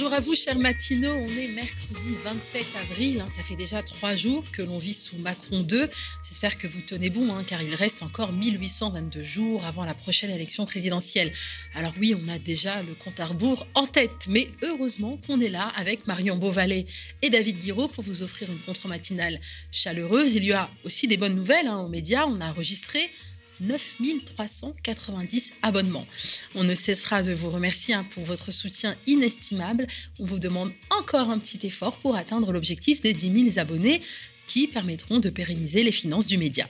Bonjour à vous, chers matinaux. On est mercredi 27 avril. Hein. Ça fait déjà trois jours que l'on vit sous Macron 2. J'espère que vous tenez bon, hein, car il reste encore 1822 jours avant la prochaine élection présidentielle. Alors oui, on a déjà le compte à rebours en tête, mais heureusement qu'on est là avec Marion Beauvalet et David Guiraud pour vous offrir une contre-matinale chaleureuse. Il y a aussi des bonnes nouvelles hein, aux médias. On a enregistré 9390 abonnements. On ne cessera de vous remercier hein, pour votre soutien inestimable. On vous demande encore un petit effort pour atteindre l'objectif des 10 000 abonnés qui permettront de pérenniser les finances du média.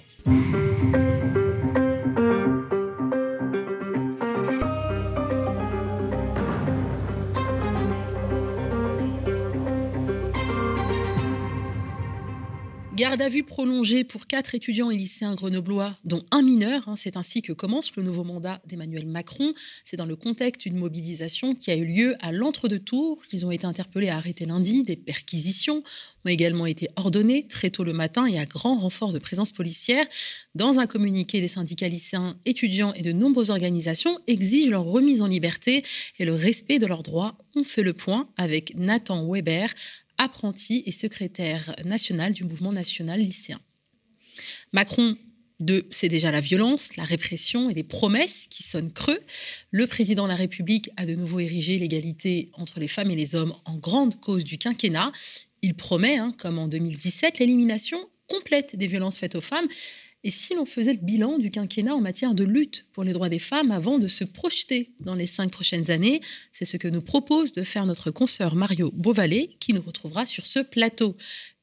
Garde à vue prolongée pour quatre étudiants et lycéens grenoblois, dont un mineur. Hein, c'est ainsi que commence le nouveau mandat d'Emmanuel Macron. C'est dans le contexte d'une mobilisation qui a eu lieu à l'entre-deux-tours. Ils ont été interpellés et arrêtés lundi. Des perquisitions ont également été ordonnées très tôt le matin et à grand renfort de présence policière. Dans un communiqué, des syndicats lycéens, étudiants et de nombreuses organisations exigent leur remise en liberté et le respect de leurs droits. On fait le point avec Nathan Weber, apprenti et secrétaire national du mouvement national lycéen. Macron de c'est déjà la violence, la répression et des promesses qui sonnent creux. Le président de la République a de nouveau érigé l'égalité entre les femmes et les hommes en grande cause du quinquennat. Il promet, hein, comme en 2017, l'élimination complète des violences faites aux femmes et si l'on faisait le bilan du quinquennat en matière de lutte pour les droits des femmes avant de se projeter dans les cinq prochaines années, c'est ce que nous propose de faire notre consoeur Mario Beauvalet, qui nous retrouvera sur ce plateau.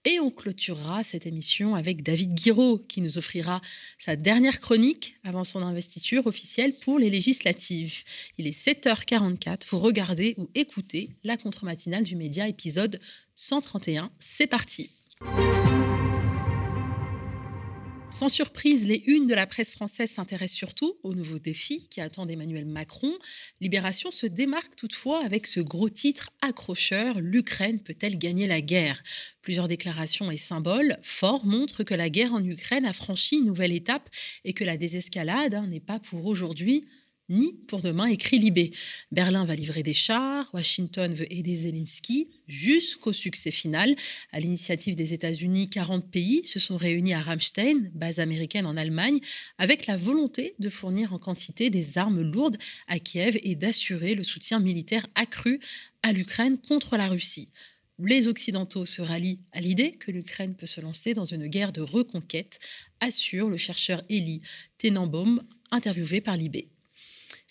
Et on clôturera cette émission avec David Guiraud, qui nous offrira sa dernière chronique avant son investiture officielle pour les législatives. Il est 7h44, vous regardez ou écoutez la contre-matinale du média épisode 131. C'est parti. Sans surprise, les unes de la presse française s'intéressent surtout aux nouveaux défis qui attendent Emmanuel Macron. Libération se démarque toutefois avec ce gros titre accrocheur L'Ukraine peut-elle gagner la guerre? Plusieurs déclarations et symboles forts montrent que la guerre en Ukraine a franchi une nouvelle étape et que la désescalade hein, n'est pas pour aujourd'hui ni pour demain, écrit Libé. Berlin va livrer des chars, Washington veut aider Zelensky jusqu'au succès final. À l'initiative des États-Unis, 40 pays se sont réunis à Ramstein, base américaine en Allemagne, avec la volonté de fournir en quantité des armes lourdes à Kiev et d'assurer le soutien militaire accru à l'Ukraine contre la Russie. Les Occidentaux se rallient à l'idée que l'Ukraine peut se lancer dans une guerre de reconquête, assure le chercheur Elie Tenenbaum, interviewé par Libé.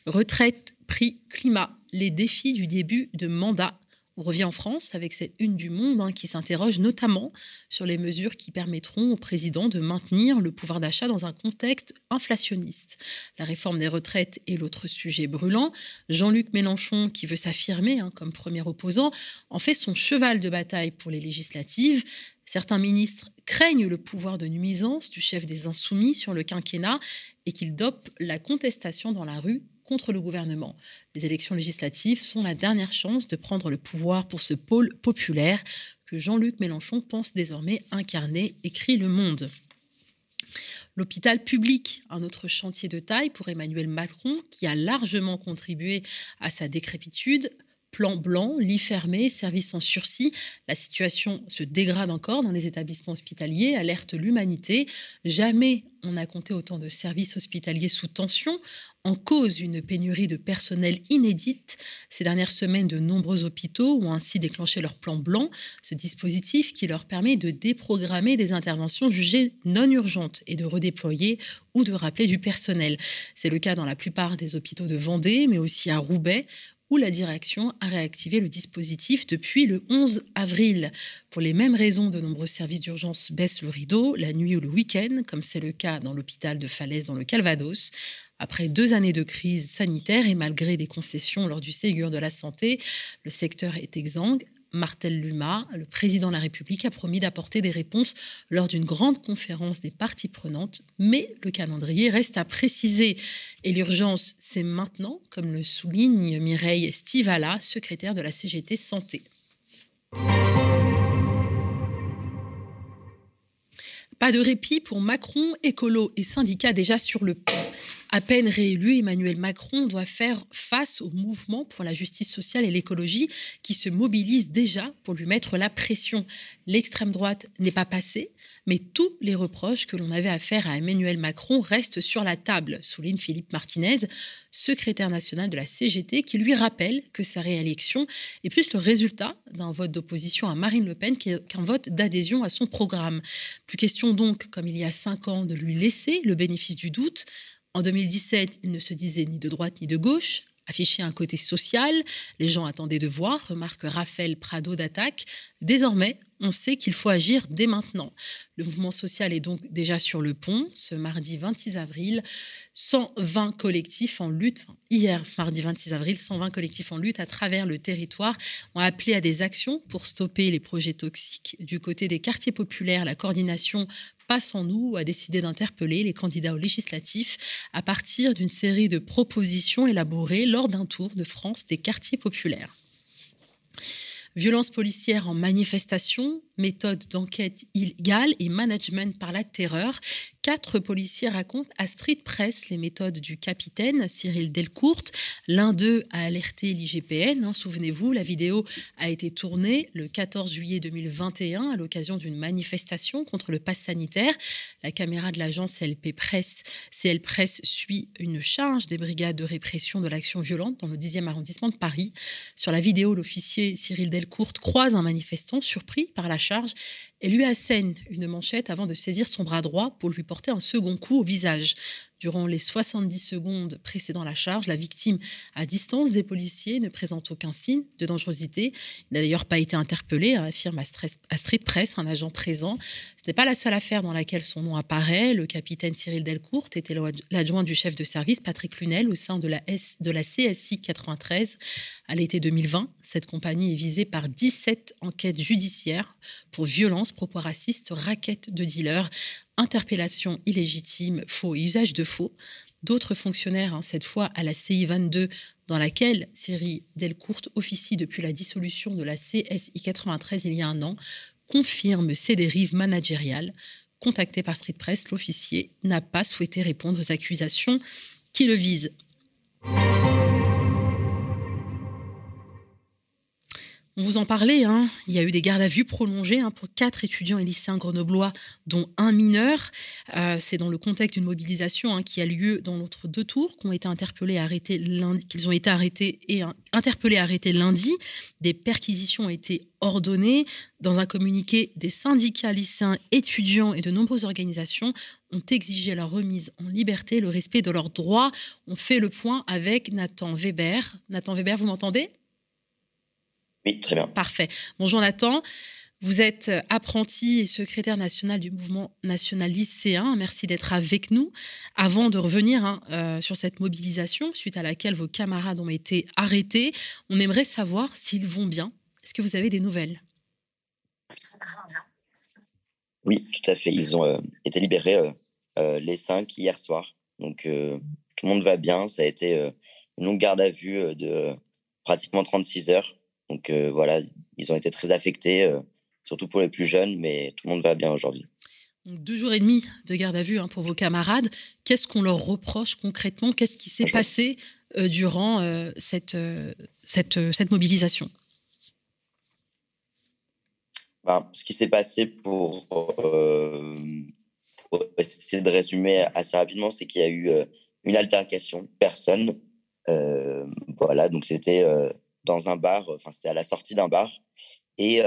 Retraite, prix, climat, les défis du début de mandat. On revient en France avec cette une du monde hein, qui s'interroge notamment sur les mesures qui permettront au président de maintenir le pouvoir d'achat dans un contexte inflationniste. La réforme des retraites est l'autre sujet brûlant. Jean-Luc Mélenchon, qui veut s'affirmer hein, comme premier opposant, en fait son cheval de bataille pour les législatives. Certains ministres craignent le pouvoir de nuisance du chef des insoumis sur le quinquennat et qu'il dope la contestation dans la rue contre le gouvernement. Les élections législatives sont la dernière chance de prendre le pouvoir pour ce pôle populaire que Jean-Luc Mélenchon pense désormais incarner, écrit Le Monde. L'hôpital public, un autre chantier de taille pour Emmanuel Macron, qui a largement contribué à sa décrépitude, plan blanc, lit fermé, service en sursis. La situation se dégrade encore dans les établissements hospitaliers, alerte l'humanité. Jamais on n'a compté autant de services hospitaliers sous tension, en cause une pénurie de personnel inédite. Ces dernières semaines, de nombreux hôpitaux ont ainsi déclenché leur plan blanc, ce dispositif qui leur permet de déprogrammer des interventions jugées non urgentes et de redéployer ou de rappeler du personnel. C'est le cas dans la plupart des hôpitaux de Vendée, mais aussi à Roubaix, où la direction a réactivé le dispositif depuis le 11 avril. Pour les mêmes raisons, de nombreux services d'urgence baissent le rideau la nuit ou le week-end, comme c'est le cas dans l'hôpital de Falaise dans le Calvados. Après deux années de crise sanitaire et malgré des concessions lors du Ségur de la santé, le secteur est exsangue. Martel Luma, le président de la République, a promis d'apporter des réponses lors d'une grande conférence des parties prenantes, mais le calendrier reste à préciser. Et l'urgence, c'est maintenant, comme le souligne Mireille Stivala, secrétaire de la CGT Santé. Pas de répit pour Macron, écolo et syndicats déjà sur le pont. À peine réélu, Emmanuel Macron doit faire face au mouvement pour la justice sociale et l'écologie qui se mobilise déjà pour lui mettre la pression. L'extrême droite n'est pas passée, mais tous les reproches que l'on avait à faire à Emmanuel Macron restent sur la table, souligne Philippe Martinez, secrétaire national de la CGT, qui lui rappelle que sa réélection est plus le résultat d'un vote d'opposition à Marine Le Pen qu'un vote d'adhésion à son programme. Plus question donc, comme il y a cinq ans, de lui laisser le bénéfice du doute. En 2017, il ne se disait ni de droite ni de gauche, affichait un côté social, les gens attendaient de voir, remarque Raphaël Prado d'Attaque. Désormais, on sait qu'il faut agir dès maintenant. Le mouvement social est donc déjà sur le pont. Ce mardi 26 avril, 120 collectifs en lutte, hier mardi 26 avril, 120 collectifs en lutte à travers le territoire ont appelé à des actions pour stopper les projets toxiques. Du côté des quartiers populaires, la coordination Passe en nous a décidé d'interpeller les candidats aux législatifs à partir d'une série de propositions élaborées lors d'un tour de France des quartiers populaires. Violence policière en manifestation, méthode d'enquête illégale et management par la terreur. Quatre policiers racontent à Street Press les méthodes du capitaine Cyril Delcourt. L'un d'eux a alerté l'IGPN. Hein, souvenez-vous, la vidéo a été tournée le 14 juillet 2021 à l'occasion d'une manifestation contre le pass sanitaire. La caméra de l'agence CLP Presse, CL Presse suit une charge des brigades de répression de l'action violente dans le 10e arrondissement de Paris. Sur la vidéo, l'officier Cyril Delcourt croise un manifestant surpris par la charge et lui assène une manchette avant de saisir son bras droit pour lui porter un second coup au visage. Durant les 70 secondes précédant la charge, la victime, à distance des policiers, ne présente aucun signe de dangerosité. Il n'a d'ailleurs pas été interpellé, hein, affirme Street Press, un agent présent. Ce n'est pas la seule affaire dans laquelle son nom apparaît. Le capitaine Cyril Delcourt était l'adjoint du chef de service Patrick Lunel au sein de la, S, de la CSI 93 à l'été 2020. Cette compagnie est visée par 17 enquêtes judiciaires pour violence, propos racistes, raquettes de dealers, interpellation illégitime, faux et usage de faux. D'autres fonctionnaires, hein, cette fois à la CI 22, dans laquelle Cyril Delcourt officie depuis la dissolution de la CSI 93 il y a un an, confirment ces dérives managériales. Contacté par Street Press, l'officier n'a pas souhaité répondre aux accusations qui le visent. On vous en parlait, hein. il y a eu des gardes à vue prolongées hein, pour quatre étudiants et lycéens grenoblois, dont un mineur. Euh, c'est dans le contexte d'une mobilisation hein, qui a lieu dans notre deux tours, qu'ils ont été interpellés, arrêtés qu'ils ont été arrêtés et interpellés, arrêtés lundi. Des perquisitions ont été ordonnées. Dans un communiqué, des syndicats lycéens, étudiants et de nombreuses organisations ont exigé la remise en liberté, le respect de leurs droits. On fait le point avec Nathan Weber. Nathan Weber, vous m'entendez? Oui, très bien. Parfait. Bonjour Nathan. Vous êtes apprenti et secrétaire national du mouvement national lycéen. Merci d'être avec nous. Avant de revenir hein, euh, sur cette mobilisation suite à laquelle vos camarades ont été arrêtés, on aimerait savoir s'ils vont bien. Est-ce que vous avez des nouvelles? Oui, tout à fait. Ils ont euh, été libérés euh, les cinq hier soir. Donc tout le monde va bien. Ça a été une longue garde à vue de pratiquement 36 heures donc euh, voilà, ils ont été très affectés, euh, surtout pour les plus jeunes, mais tout le monde va bien aujourd'hui. Deux jours et demi de garde à vue hein, pour vos camarades. Qu'est-ce qu'on leur reproche concrètement? Qu'est-ce qui s'est passé euh, durant cette, cette, cette, mobilisation? Ben, Ce qui s'est passé pour, pour, essayer de résumer assez rapidement, c'est qu'il y a eu une altercation, personne. voilà, donc c'était dans un bar, enfin c'était à la sortie d'un bar. Et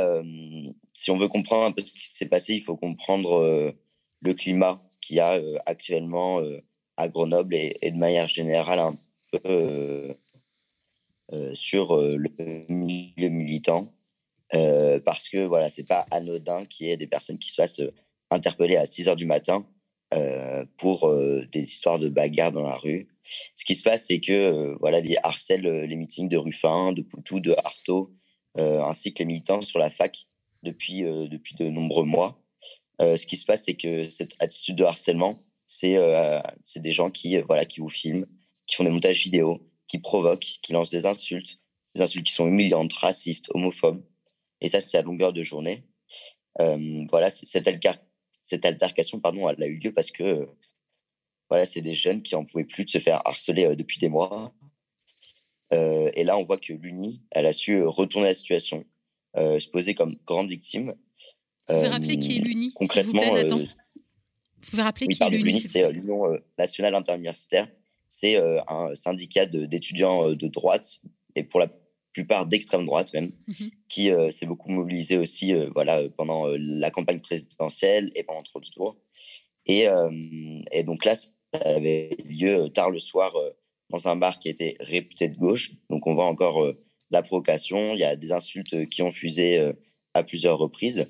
si on veut comprendre un peu ce qui s'est passé, il faut comprendre le climat qu'il y a actuellement à Grenoble et, de manière générale un peu sur le milieu militant. parce que voilà, c'est pas anodin qu'il y ait des personnes qui soient interpellées à 6 heures du matin pour des histoires de bagarres dans la rue. Ce qui se passe, c'est que euh, voilà, les harcèlent euh, les meetings de Ruffin, de Poutou, de Artaud, euh, ainsi que les militants sur la fac depuis, depuis de nombreux mois. ce qui se passe, c'est que cette attitude de harcèlement, c'est des gens qui, voilà, qui vous filment, qui font des montages vidéo, qui provoquent, qui lancent des insultes, des insultes qui sont humiliantes, racistes, homophobes. Et ça, c'est à longueur de journée. voilà, cette, cette altercation, pardon, elle a eu lieu parce que voilà, c'est des jeunes qui en pouvaient plus de se faire harceler depuis des mois. et là, on voit que l'Uni, elle a su retourner la situation, se poser comme grande victime. Vous pouvez rappeler qui est l'Uni Concrètement, vous, pouvez rappeler qui est l'Uni C'est l'Union nationale interuniversitaire. C'est un syndicat d'étudiants de, droite et pour la plupart d'extrême droite même, mmh qui s'est beaucoup mobilisé aussi voilà, pendant la campagne présidentielle et pendant trois tours. Et, et donc là, avait lieu tard le soir dans un bar qui était réputé de gauche. Donc on voit encore la provocation. Il y a des insultes qui ont fusé à plusieurs reprises.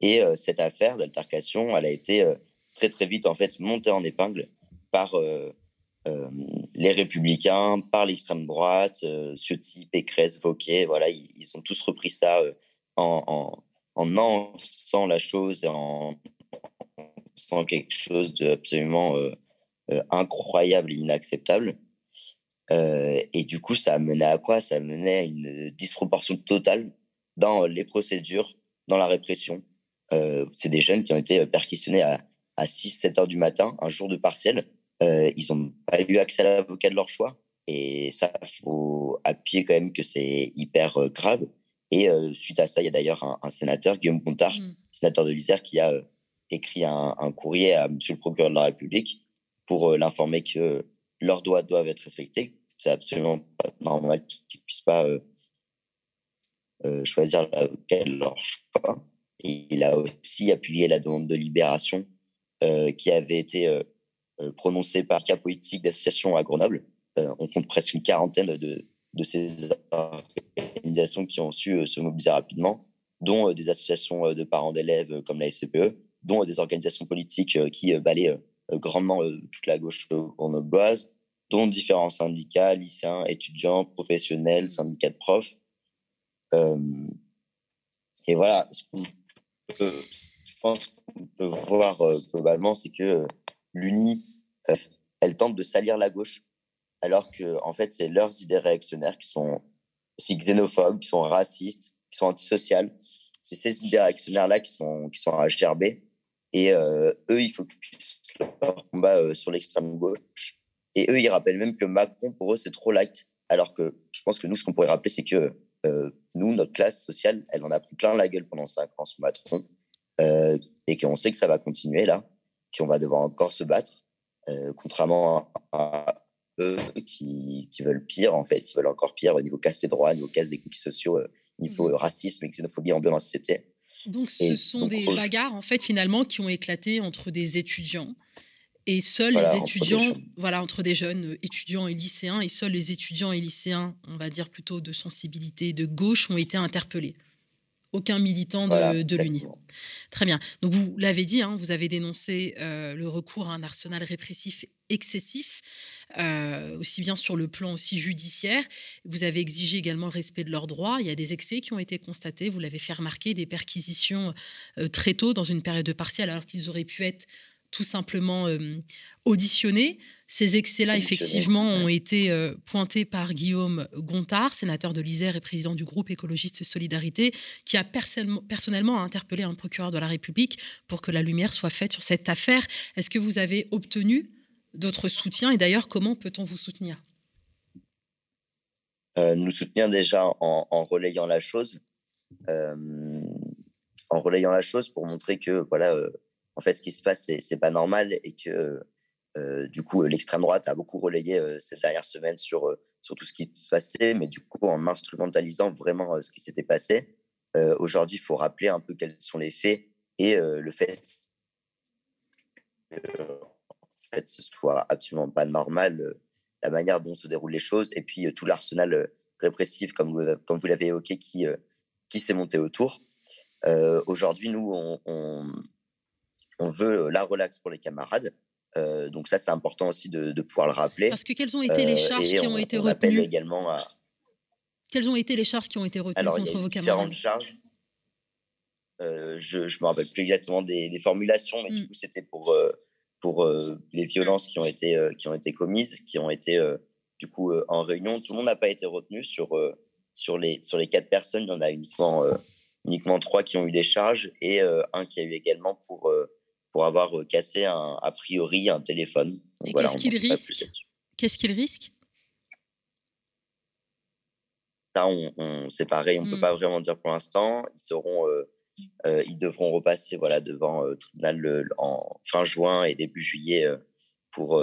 Et cette affaire d'altercation, elle a été très très vite en fait montée en épingle par les républicains, par l'extrême droite, euh, Ciotti, Pécresse, Vauquier, voilà, ils, ont tous repris ça en, en, en la chose, en, faisant quelque chose d'absolument incroyable et inacceptable. et du coup, ça menait à quoi? Ça menait à une disproportion totale dans les procédures, dans la répression. c'est des jeunes qui ont été perquisitionnés à, à 6-7 heures du matin, un jour de partiel. ils n'ont pas eu accès à l'avocat de leur choix. Et ça, il faut appuyer quand même que c'est hyper grave. Et suite à ça, il y a d'ailleurs un, sénateur, Guillaume Gontard, mmh. sénateur de l'Isère, qui a écrit un, courrier à Monsieur le procureur de la République pour l'informer que leurs droits doivent être respectés. C'est absolument pas normal qu'ils ne puissent pas choisir l'avocat de leur choix. Il a aussi appuyé la demande de libération qui avait été prononcée par le cas politique d'association à Grenoble. on compte presque une quarantaine de, de ces organisations qui ont su se mobiliser rapidement, dont des associations de parents d'élèves comme la FCPE, dont des organisations politiques qui balaient grandement toute la gauche grenobloise, dont différents syndicats, lycéens, étudiants, professionnels, syndicats de profs. et voilà, pense qu'on peut voir euh, globalement, c'est que euh, l'Uni, euh, elle tente de salir la gauche, alors que en fait, c'est leurs idées réactionnaires qui sont aussi xénophobes, qui sont racistes, qui sont antisociales. C'est ces idées réactionnaires-là qui sont, qui sont à HRB. Et eux, ils focusent leur combat sur l'extrême gauche. Et eux, ils rappellent même que Macron, pour eux, c'est trop light. Alors que je pense que nous, ce qu'on pourrait rappeler, c'est que nous, notre classe sociale, elle en a pris plein la gueule pendant cinq ans sous Macron. Euh, et qu'on sait que ça va continuer là, qu'on va devoir encore se battre, euh, contrairement à, eux qui, qui, veulent pire en fait, ils veulent encore pire au niveau casse des droits, au niveau casse des cookies sociaux, au niveau mmh. racisme et xénophobie ambiante dans la société. Donc ce sont des bagarres en fait finalement qui ont éclaté entre des étudiants et seuls les étudiants, voilà, entre des jeunes étudiants et lycéens, et seuls les étudiants et lycéens, on va dire plutôt de sensibilité de gauche, ont été interpellés aucun militant de, l'Uni. Très bien. Donc vous l'avez dit, hein, vous avez dénoncé euh, le recours à un arsenal répressif excessif, euh, aussi bien sur le plan aussi judiciaire. Vous avez exigé également le respect de leurs droits. Il y a des excès qui ont été constatés. Vous l'avez fait remarquer, des perquisitions euh, très tôt dans une période de partiel, alors qu'ils auraient pu être tout simplement euh, auditionnés. Ces excès-là, effectivement, ont été euh, pointés par Guillaume Gontard, sénateur de l'Isère et président du groupe écologiste Solidarité, qui a personnellement interpellé un procureur de la République pour que la lumière soit faite sur cette affaire. Est-ce que vous avez obtenu d'autres soutiens Et d'ailleurs, comment peut-on vous soutenir? Euh, Nous soutenir déjà en, relayant la chose. en relayant la chose pour montrer que voilà en fait, ce qui se passe, c'est pas normal et que euh, du coup, l'extrême droite a beaucoup relayé euh, cette dernière semaine sur, euh, sur tout ce qui se passait, mais du coup, en instrumentalisant vraiment ce qui s'était passé. Aujourd'hui, il faut rappeler un peu quels sont les faits et le fait fait, ce soit absolument pas normal la manière dont se déroulent les choses et puis tout l'arsenal répressif, comme, comme vous l'avez évoqué, qui, qui s'est monté autour. Aujourd'hui, nous, on, on veut la relax pour les camarades. donc ça, c'est important aussi de, pouvoir le rappeler. Parce que quelles ont été les charges qui ont été retenues également à... Quelles ont été les charges qui ont été retenues contre vos camarades charges. je ne me rappelle plus exactement des, formulations, mais du mmh. coup, c'était pour, pour les violences qui ont, été, qui ont été commises, qui ont été du coup en réunion. Tout le monde n'a pas été retenu sur, sur, les, sur les quatre personnes. Il y en a uniquement, uniquement trois qui ont eu des charges et un qui a eu également pour pour avoir cassé un, a priori un téléphone. Et qu'est-ce qu'il risque? Qu'est-ce qu'il risque? Ça, on, c'est pareil, on ne peut mmh. pas vraiment dire pour l'instant. Ils seront, ils devront repasser voilà devant le tribunal en fin juin et début juillet pour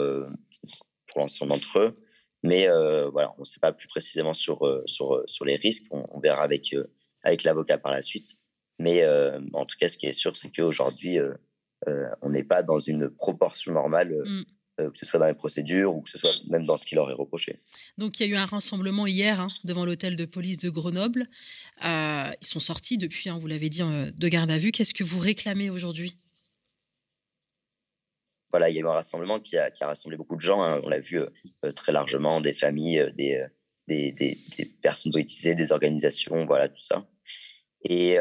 pour l'ensemble d'entre eux. Mais voilà, on ne sait pas plus précisément sur sur sur les risques. On, verra avec avec l'avocat par la suite. Mais en tout cas, ce qui est sûr, c'est qu'aujourd'hui, on n'est pas dans une proportion normale. Mmh. Euh, que ce soit dans les procédures ou que ce soit même dans ce qu'il leur est reproché. Donc il y a eu un rassemblement hier hein, devant l'hôtel de police de Grenoble. Euh, ils sont sortis depuis, hein, vous l'avez dit, euh, de garde à vue. Qu'est-ce que vous réclamez aujourd'hui? Voilà, il y a eu un rassemblement qui a, rassemblé beaucoup de gens. Hein. on l'a vu très largement, des familles, des, des, des, personnes politisées, des organisations, voilà, tout ça. Et,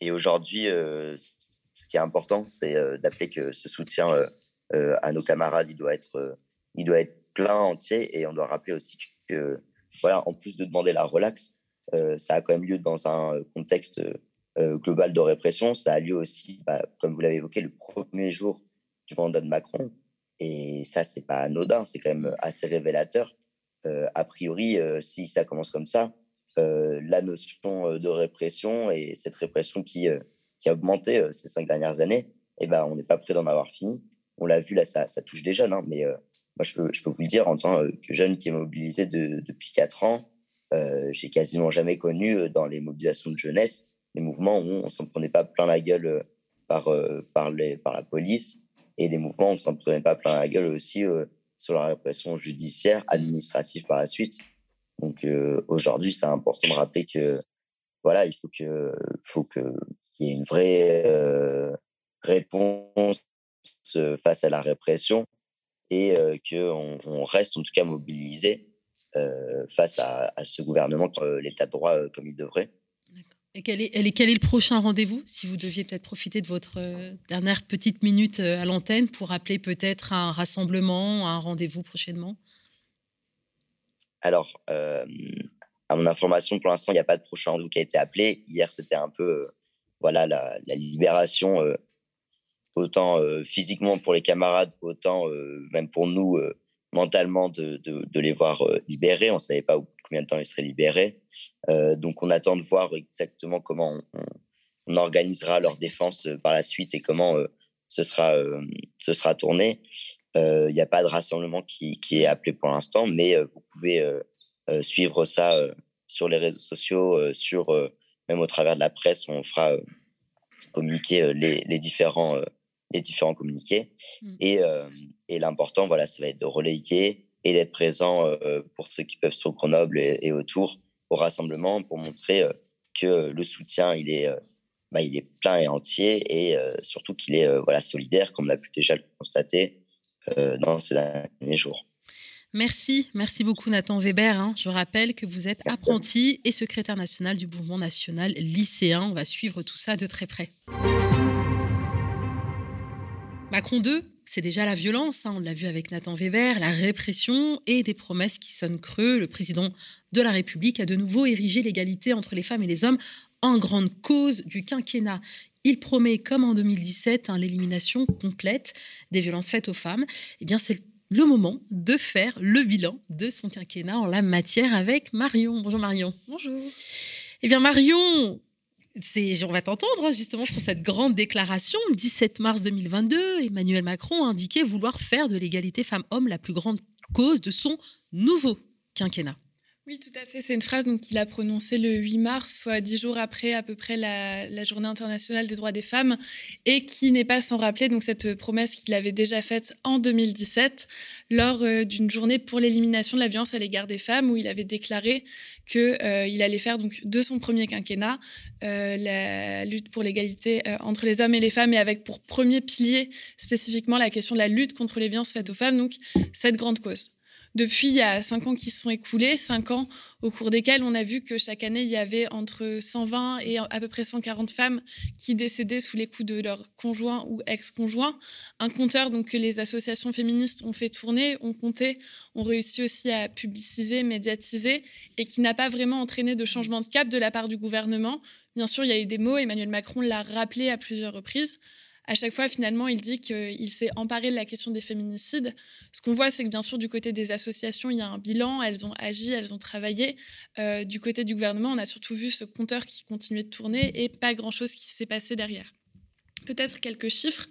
et aujourd'hui, ce qui est important, c'est d'appeler que ce soutien à nos camarades, il doit être, euh, il doit être plein entier. Et on doit rappeler aussi que, voilà, en plus de demander la relax, euh, ça a quand même lieu dans un contexte global de répression. Ça a lieu aussi, bah, comme vous l'avez évoqué, le premier jour du mandat de Macron. Et ça, c'est pas anodin, c'est quand même assez révélateur. a priori, si ça commence comme ça, la notion de répression et cette répression qui, qui a augmenté ces cinq dernières années, eh ben, on n'est pas prêt d'en avoir fini on l'a vu là, ça, ça, touche des jeunes, hein, mais euh, moi je peux, je peux vous le dire en tant que jeune qui est mobilisé depuis 4 ans, euh, j'ai quasiment jamais connu euh, dans les mobilisations de jeunesse des mouvements où on s'en prenait pas plein la gueule par, par, les, par la police et des mouvements où on s'en prenait pas plein la gueule aussi sur la répression judiciaire, administrative par la suite. Donc aujourd'hui, c'est important de rappeler que voilà, il faut que faut que qu'il y ait une vraie réponse face à la répression et euh, qu'on on reste en tout cas mobilisé euh, face à, ce gouvernement, euh, l'état de droit comme il devrait. Et quel est, quel est le prochain rendez-vous Si vous deviez peut-être profiter de votre dernière petite minute à l'antenne pour appeler peut-être un rassemblement, un rendez-vous prochainement? Alors, à mon information, pour l'instant, il n'y a pas de prochain rendez-vous qui a été appelé. Hier, c'était un peu voilà, la, la libération autant euh, physiquement pour les camarades, autant euh, même pour nous euh, mentalement de, de, les voir libérés. On ne savait pas combien de temps ils seraient libérés. donc on attend de voir exactement comment on, organisera leur défense par la suite et comment ce, sera, ce sera tourné. Il n'y a pas de rassemblement qui, qui est appelé pour l'instant, mais vous pouvez suivre ça sur les réseaux sociaux, sur, même au travers de la presse, on fera communiquer les, les différents les différents communiqués. Mmh. Et, et l'important, voilà, ça va être de relayer et d'être présent pour ceux qui peuvent sur Grenoble et, autour au rassemblement pour montrer que le soutien, il est, bah, il est plein et entier et surtout qu'il est voilà, solidaire, comme on a pu déjà le constater dans ces derniers jours. Merci, merci beaucoup Nathan Weber. Hein. Je rappelle que vous êtes apprenti et secrétaire national du mouvement national lycéen. On va suivre tout ça de très près. Macron 2, c'est déjà la violence, hein, on l'a vu avec Nathan Weber, la répression et des promesses qui sonnent creux. Le président de la République a de nouveau érigé l'égalité entre les femmes et les hommes en grande cause du quinquennat. Il promet, comme en 2017, hein, l'élimination complète des violences faites aux femmes. Eh bien, c'est le moment de faire le bilan de son quinquennat en la matière avec Marion. Bonjour Marion. Bonjour. Eh bien Marion, on va t'entendre hein, justement sur cette grande déclaration. Le 17 mars 2022, Emmanuel Macron a indiqué vouloir faire de l'égalité femmes-hommes la plus grande cause de son nouveau quinquennat. Oui, tout à fait. C'est une phrase qu'il a prononcée le 8 mars, soit dix jours après à peu près la, Journée internationale des droits des femmes, et qui n'est pas sans rappeler donc cette promesse qu'il avait déjà faite en 2017 lors euh, d'une journée pour l'élimination de la violence à l'égard des femmes, où il avait déclaré qu'il euh, allait faire donc de son premier quinquennat euh, la lutte pour l'égalité entre les hommes et les femmes, et avec pour premier pilier spécifiquement la question de la lutte contre les violences faites aux femmes, donc cette grande cause. Depuis, il y a cinq ans qui se sont écoulés, cinq ans au cours desquels on a vu que chaque année, il y avait entre 120 et à peu près 140 femmes qui décédaient sous les coups de leur conjoint ou ex-conjoint. Un compteur donc, que les associations féministes ont fait tourner, ont compté, ont réussi aussi à publiciser, médiatiser, et qui n'a pas vraiment entraîné de changement de cap de la part du gouvernement. Bien sûr, il y a eu des mots, Emmanuel Macron l'a rappelé à plusieurs reprises, à chaque fois, finalement, il dit qu'il s'est emparé de la question des féminicides. Ce qu'on voit, c'est que bien sûr, du côté des associations, il y a un bilan, elles ont agi, elles ont travaillé. Euh, du côté du gouvernement, on a surtout vu ce compteur qui continuait de tourner et pas grand-chose qui s'est passé derrière. Peut-être quelques chiffres.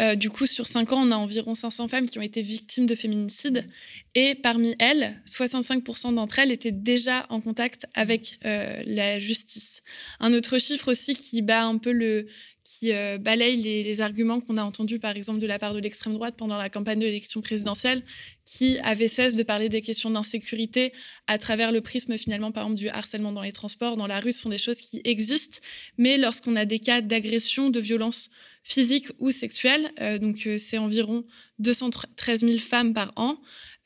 Euh, du coup, sur 5 ans, on a environ 500 femmes qui ont été victimes de féminicide. Et parmi elles, 65% d'entre elles étaient déjà en contact avec euh, la justice. Un autre chiffre aussi qui bat un peu le, qui euh, balaye les, arguments qu'on a entendus, par exemple, de la part de l'extrême droite pendant la campagne de l'élection présidentielle, qui avait cesse de parler des questions d'insécurité à travers le prisme, finalement, par exemple, du harcèlement dans les transports, dans la rue. Ce sont des choses qui existent, mais lorsqu'on a des cas d'agression, de violence physique ou sexuelle, euh, donc euh, c'est environ 213 000 femmes par an,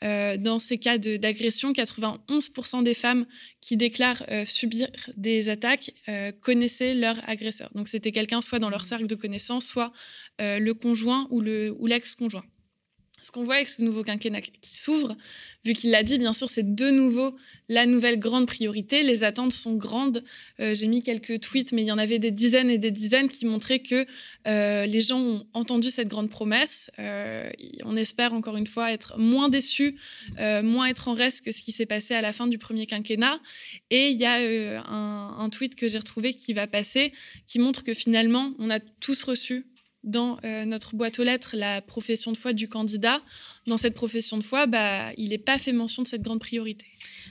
euh, dans ces cas d'agression, 91% des femmes qui déclarent euh, subir des attaques euh, connaissaient leur agresseur. Donc c'était quelqu'un soit dans leur mmh. cercle de connaissances, soit le conjoint ou l'ex-conjoint ce qu'on voit avec ce nouveau quinquennat qui s'ouvre, vu qu'il l'a dit, bien sûr, c'est de nouveau la nouvelle grande priorité. Les attentes sont grandes. Euh, j'ai mis quelques tweets, mais il y en avait des dizaines et des dizaines qui montraient que euh, les gens ont entendu cette grande promesse. Euh, on espère encore une fois être moins déçus, moins être en reste que ce qui s'est passé à la fin du premier quinquennat. Et il y a un, un tweet que j'ai retrouvé qui va passer, qui montre que finalement, on a tous reçu dans euh, notre boîte aux lettres la profession de foi du candidat. Dans cette profession de foi, bah, il n'est pas fait mention de cette grande priorité.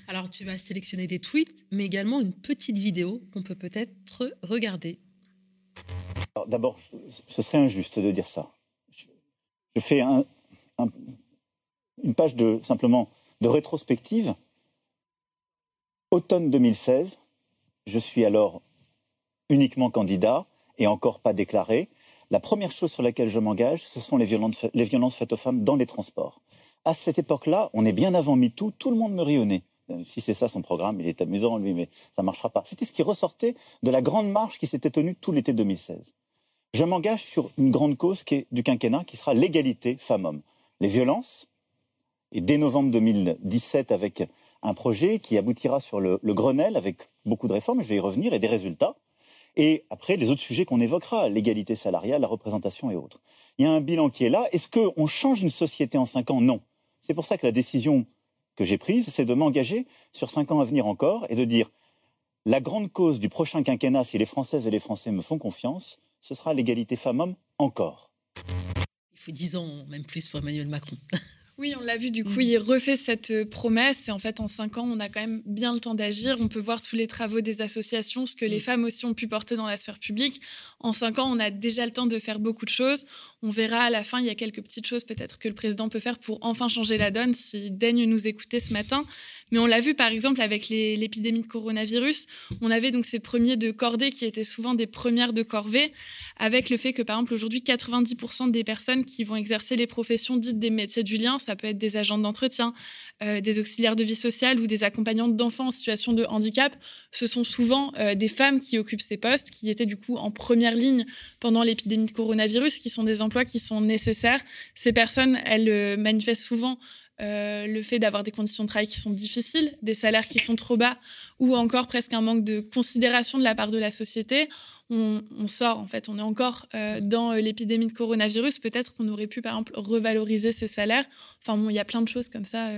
Alors, tu vas sélectionner des tweets, mais également une petite vidéo qu'on peut peut-être regarder. D'abord, ce serait injuste de dire ça. Je, fais une page de simplement de rétrospective. Automne 2016, je suis alors uniquement candidat et encore pas déclaré. La première chose sur laquelle je m'engage, ce sont les violences, faites aux femmes dans les transports. À cette époque-là, on est bien avant MeToo, tout le monde me nez. Euh, si c'est ça son programme, il est amusant lui, mais ça ne marchera pas. C'était ce qui ressortait de la grande marche qui s'était tenue tout l'été 2016. Je m'engage sur une grande cause qui est du quinquennat, qui sera l'égalité femmes-hommes. Les violences, et dès novembre 2017 avec un projet qui aboutira sur le Grenelle avec beaucoup de réformes, je vais y revenir, et des résultats. Et après, les autres sujets qu'on évoquera, l'égalité salariale, la représentation et autres. Il y a un bilan qui est là. Est-ce qu'on change une société en cinq ans? Non. C'est pour ça que la décision que j'ai prise, c'est de m'engager sur cinq ans à venir encore et de dire la grande cause du prochain quinquennat, si les Françaises et les Français me font confiance, ce sera l'égalité femmes-hommes encore. Il faut dix ans, même plus, pour Emmanuel Macron. Oui, on l'a vu, du coup, mm. il refait cette euh, promesse. Et en fait, en cinq ans, on a quand même bien le temps d'agir. On peut voir tous les travaux des associations, ce que les mm. femmes aussi ont pu porter dans la sphère publique. En cinq ans, on a déjà le temps de faire beaucoup de choses. On verra à la fin, il y a quelques petites choses peut-être que le président peut faire pour enfin changer la donne s'il daigne nous écouter ce matin. Mais on l'a vu par exemple avec l'épidémie de coronavirus. On avait donc ces premiers de cordée qui étaient souvent des premières de corvée, avec le fait que par exemple aujourd'hui 90% des personnes qui vont exercer les professions dites des métiers du lien, ça peut être des agents d'entretien, euh, des auxiliaires de vie sociale ou des accompagnantes d'enfants en situation de handicap, ce sont souvent euh, des femmes qui occupent ces postes, qui étaient du coup en première ligne pendant l'épidémie de coronavirus, qui sont des emplois qui sont nécessaires. Ces personnes, elles euh, manifestent souvent euh, le fait d'avoir des conditions de travail qui sont difficiles, des salaires qui sont trop bas, ou encore presque un manque de considération de la part de la société. On, sort, en fait, on est encore euh, dans euh, l'épidémie de coronavirus. Peut-être qu'on aurait pu, par exemple, revaloriser ces salaires. Enfin, bon, il y a plein de choses comme ça.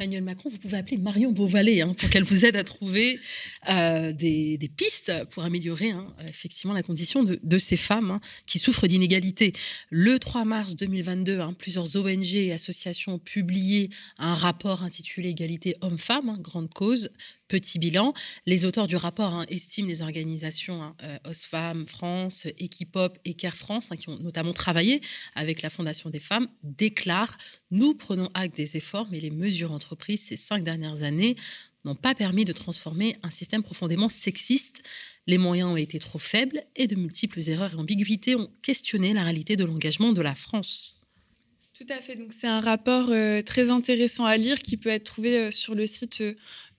Emmanuel Macron, vous pouvez appeler Marion Beauvalet hein, pour qu'elle vous aide à trouver euh, des, pistes pour améliorer hein, effectivement la condition de, ces femmes hein, qui souffrent d'inégalités. Le 3 mars 2022, plusieurs ONG et associations ont publié un rapport intitulé Égalité hommes-femmes, grande cause, petit bilan. Les auteurs du rapport hein, estiment les organisations hein, euh, Osfam France, Equipop et Care France, hein, qui ont notamment travaillé avec la Fondation des femmes, déclarent Nous prenons acte des efforts, mais les mesures entreprises ces cinq dernières années n'ont pas permis de transformer un système profondément sexiste. Les moyens ont été trop faibles et de multiples erreurs et ambiguïtés ont questionné la réalité de l'engagement de la France. Tout à fait. Donc c'est un rapport euh, très intéressant à lire qui peut être trouvé euh, sur le site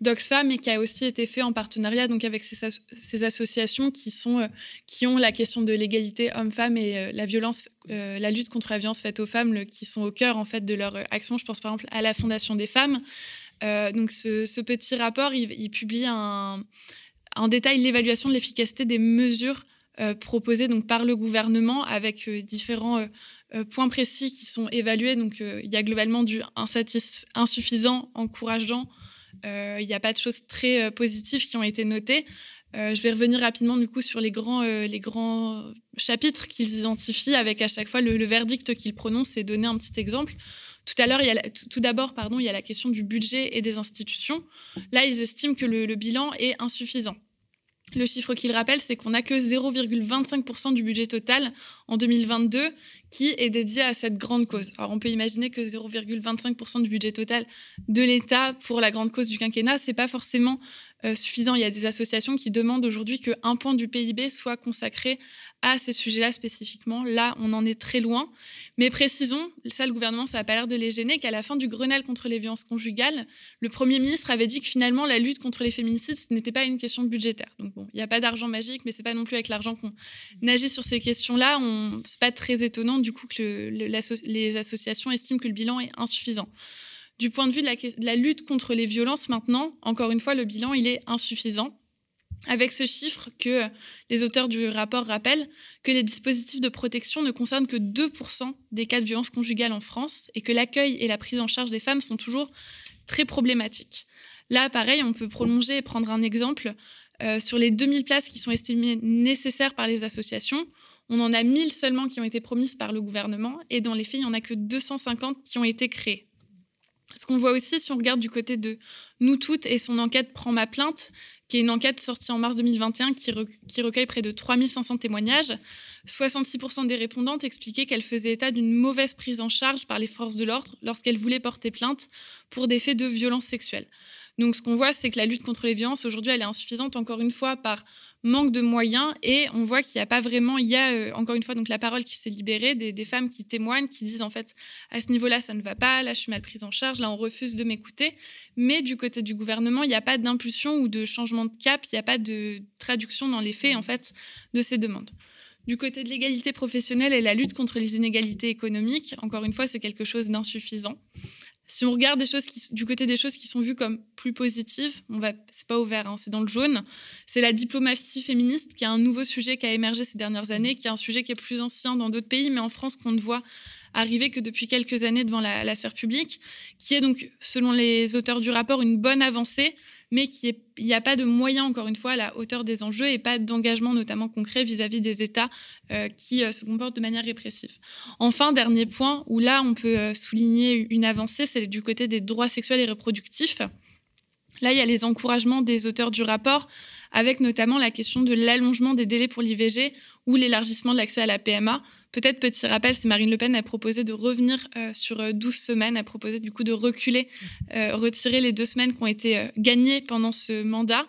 d'Oxfam et qui a aussi été fait en partenariat donc avec ces, associations qui sont qui ont la question de l'égalité homme-femme et la violence, la lutte contre la violence faite aux femmes, qui sont au cœur en fait de leur action. Je pense par exemple à la Fondation des femmes. donc ce, petit rapport, il, publie en détail l'évaluation de l'efficacité des mesures proposés donc par le gouvernement avec différents points précis qui sont évalués. Donc il y a globalement du insuffisant, encourageant. Il n'y a pas de choses très positives qui ont été notées. je vais revenir rapidement du coup sur les grands, les grands chapitres qu'ils identifient avec à chaque fois le, verdict qu'ils prononcent et donner un petit exemple. Tout à l'heure, tout d'abord, pardon, il y a la question du budget et des institutions. Là, ils estiment que le, bilan est insuffisant. Le chiffre qu'ils rappellent, c'est qu'on n'a que 0,25% du budget total en 2022 qui est dédié à cette grande cause. Alors, on peut imaginer que 0,25% du budget total de l'État pour la grande cause du quinquennat, c'est pas forcément euh, suffisant. Il y a des associations qui demandent aujourd'hui qu'un point du PIB soit consacré à ces sujets-là spécifiquement. Là, on en est très loin. Mais précisons, ça, le gouvernement, ça n'a pas l'air de les gêner, qu'à la fin du Grenelle contre les violences conjugales, le Premier ministre avait dit que finalement, la lutte contre les féminicides, ce n'était pas une question budgétaire. Donc bon, il n'y a pas d'argent magique, mais c'est pas non plus avec l'argent qu'on agit sur ces questions-là. On... C'est pas très étonnant, du coup, que les associations estiment que le bilan est insuffisant. Du point de vue de la, lutte contre les violences, maintenant, encore une fois, le bilan, il est insuffisant avec ce chiffre que les auteurs du rapport rappellent que les dispositifs de protection ne concernent que 2% des cas de violence conjugale en France et que l'accueil et la prise en charge des femmes sont toujours très problématiques. Là, pareil, on peut prolonger et prendre un exemple. Euh, sur les 2000 places qui sont estimées nécessaires par les associations, on en a 1000 seulement qui ont été promises par le gouvernement et dans les faits, il n'y en a que 250 qui ont été créées. Ce qu'on voit aussi, si on regarde du côté de Nous Toutes et son enquête Prends ma plainte, qui est une enquête sortie en mars 2021 qui, recueille près de 3500 témoignages, 66% des répondantes expliquaient qu'elles faisaient état d'une mauvaise prise en charge par les forces de l'ordre lorsqu'elles voulaient porter plainte pour des faits de violence sexuelle. Donc ce qu'on voit, c'est que la lutte contre les violences, aujourd'hui, elle est insuffisante, encore une fois, par manque de moyens. Et on voit qu'il n'y a pas vraiment, il y a, euh, encore une fois, donc la parole qui s'est libérée, des, femmes qui témoignent, qui disent, en fait, à ce niveau-là, ça ne va pas, là, je suis mal prise en charge, là, on refuse de m'écouter. Mais du côté du gouvernement, il n'y a pas d'impulsion ou de changement de cap, il n'y a pas de traduction dans les faits, en fait, de ces demandes. Du côté de l'égalité professionnelle et la lutte contre les inégalités économiques, encore une fois, c'est quelque chose d'insuffisant. Si on regarde des choses qui, du côté des choses qui sont vues comme plus positives, on va, c'est pas au vert, hein, c'est dans le jaune. C'est la diplomatie féministe, qui est un nouveau sujet qui a émergé ces dernières années, qui est un sujet qui est plus ancien dans d'autres pays, mais en France qu'on ne voit arriver que depuis quelques années devant la, sphère publique, qui est donc, selon les auteurs du rapport, une bonne avancée, mais qu'il n'y a pas de moyens, encore une fois, à la hauteur des enjeux et pas d'engagement notamment concret vis-à-vis des États euh, qui euh, se comportent de manière répressive. Enfin, dernier point où là, on peut euh, souligner une avancée, c'est du côté des droits sexuels et reproductifs. Là, il y a les encouragements des auteurs du rapport, avec notamment la question de l'allongement des délais pour l'IVG ou l'élargissement de l'accès à la PMA. Peut-être petit rappel, c'est Marine Le Pen a proposé de revenir euh, sur 12 euh, semaines, a proposé du coup de reculer, euh, retirer les deux semaines qui ont été gagnées pendant ce mandat.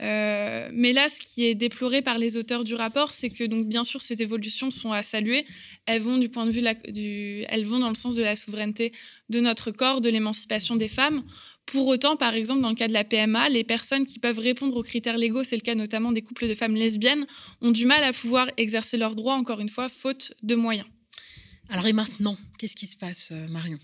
Mais là, ce qui est déploré par les auteurs du rapport, c'est que donc bien sûr ces évolutions sont à saluer. Elles vont du point de vue du, elles vont dans le sens de la souveraineté de notre corps, de l'émancipation des femmes. Pour autant, par exemple, dans le cas de la PMA, les personnes qui peuvent répondre aux critères légaux, c'est le cas notamment des couples de femmes lesbiennes, ont du mal à pouvoir exercer leurs droits, encore une fois, faute de moyens. Alors et maintenant, qu'est-ce qui se passe, euh, Marion?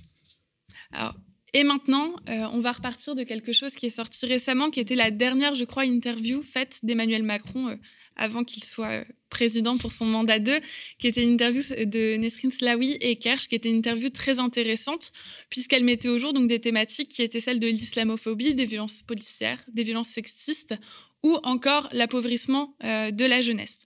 Alors, et maintenant, euh, on va repartir de quelque chose qui est sorti récemment, qui était la dernière, je crois, interview faite d'Emmanuel Macron euh, avant qu'il soit euh, président pour son mandat 2, qui était une interview de Nesrine Slaoui et Kersh, qui était une interview très intéressante, puisqu'elle mettait au jour donc, des thématiques qui étaient celles de l'islamophobie, des violences policières, des violences sexistes, ou encore l'appauvrissement de la jeunesse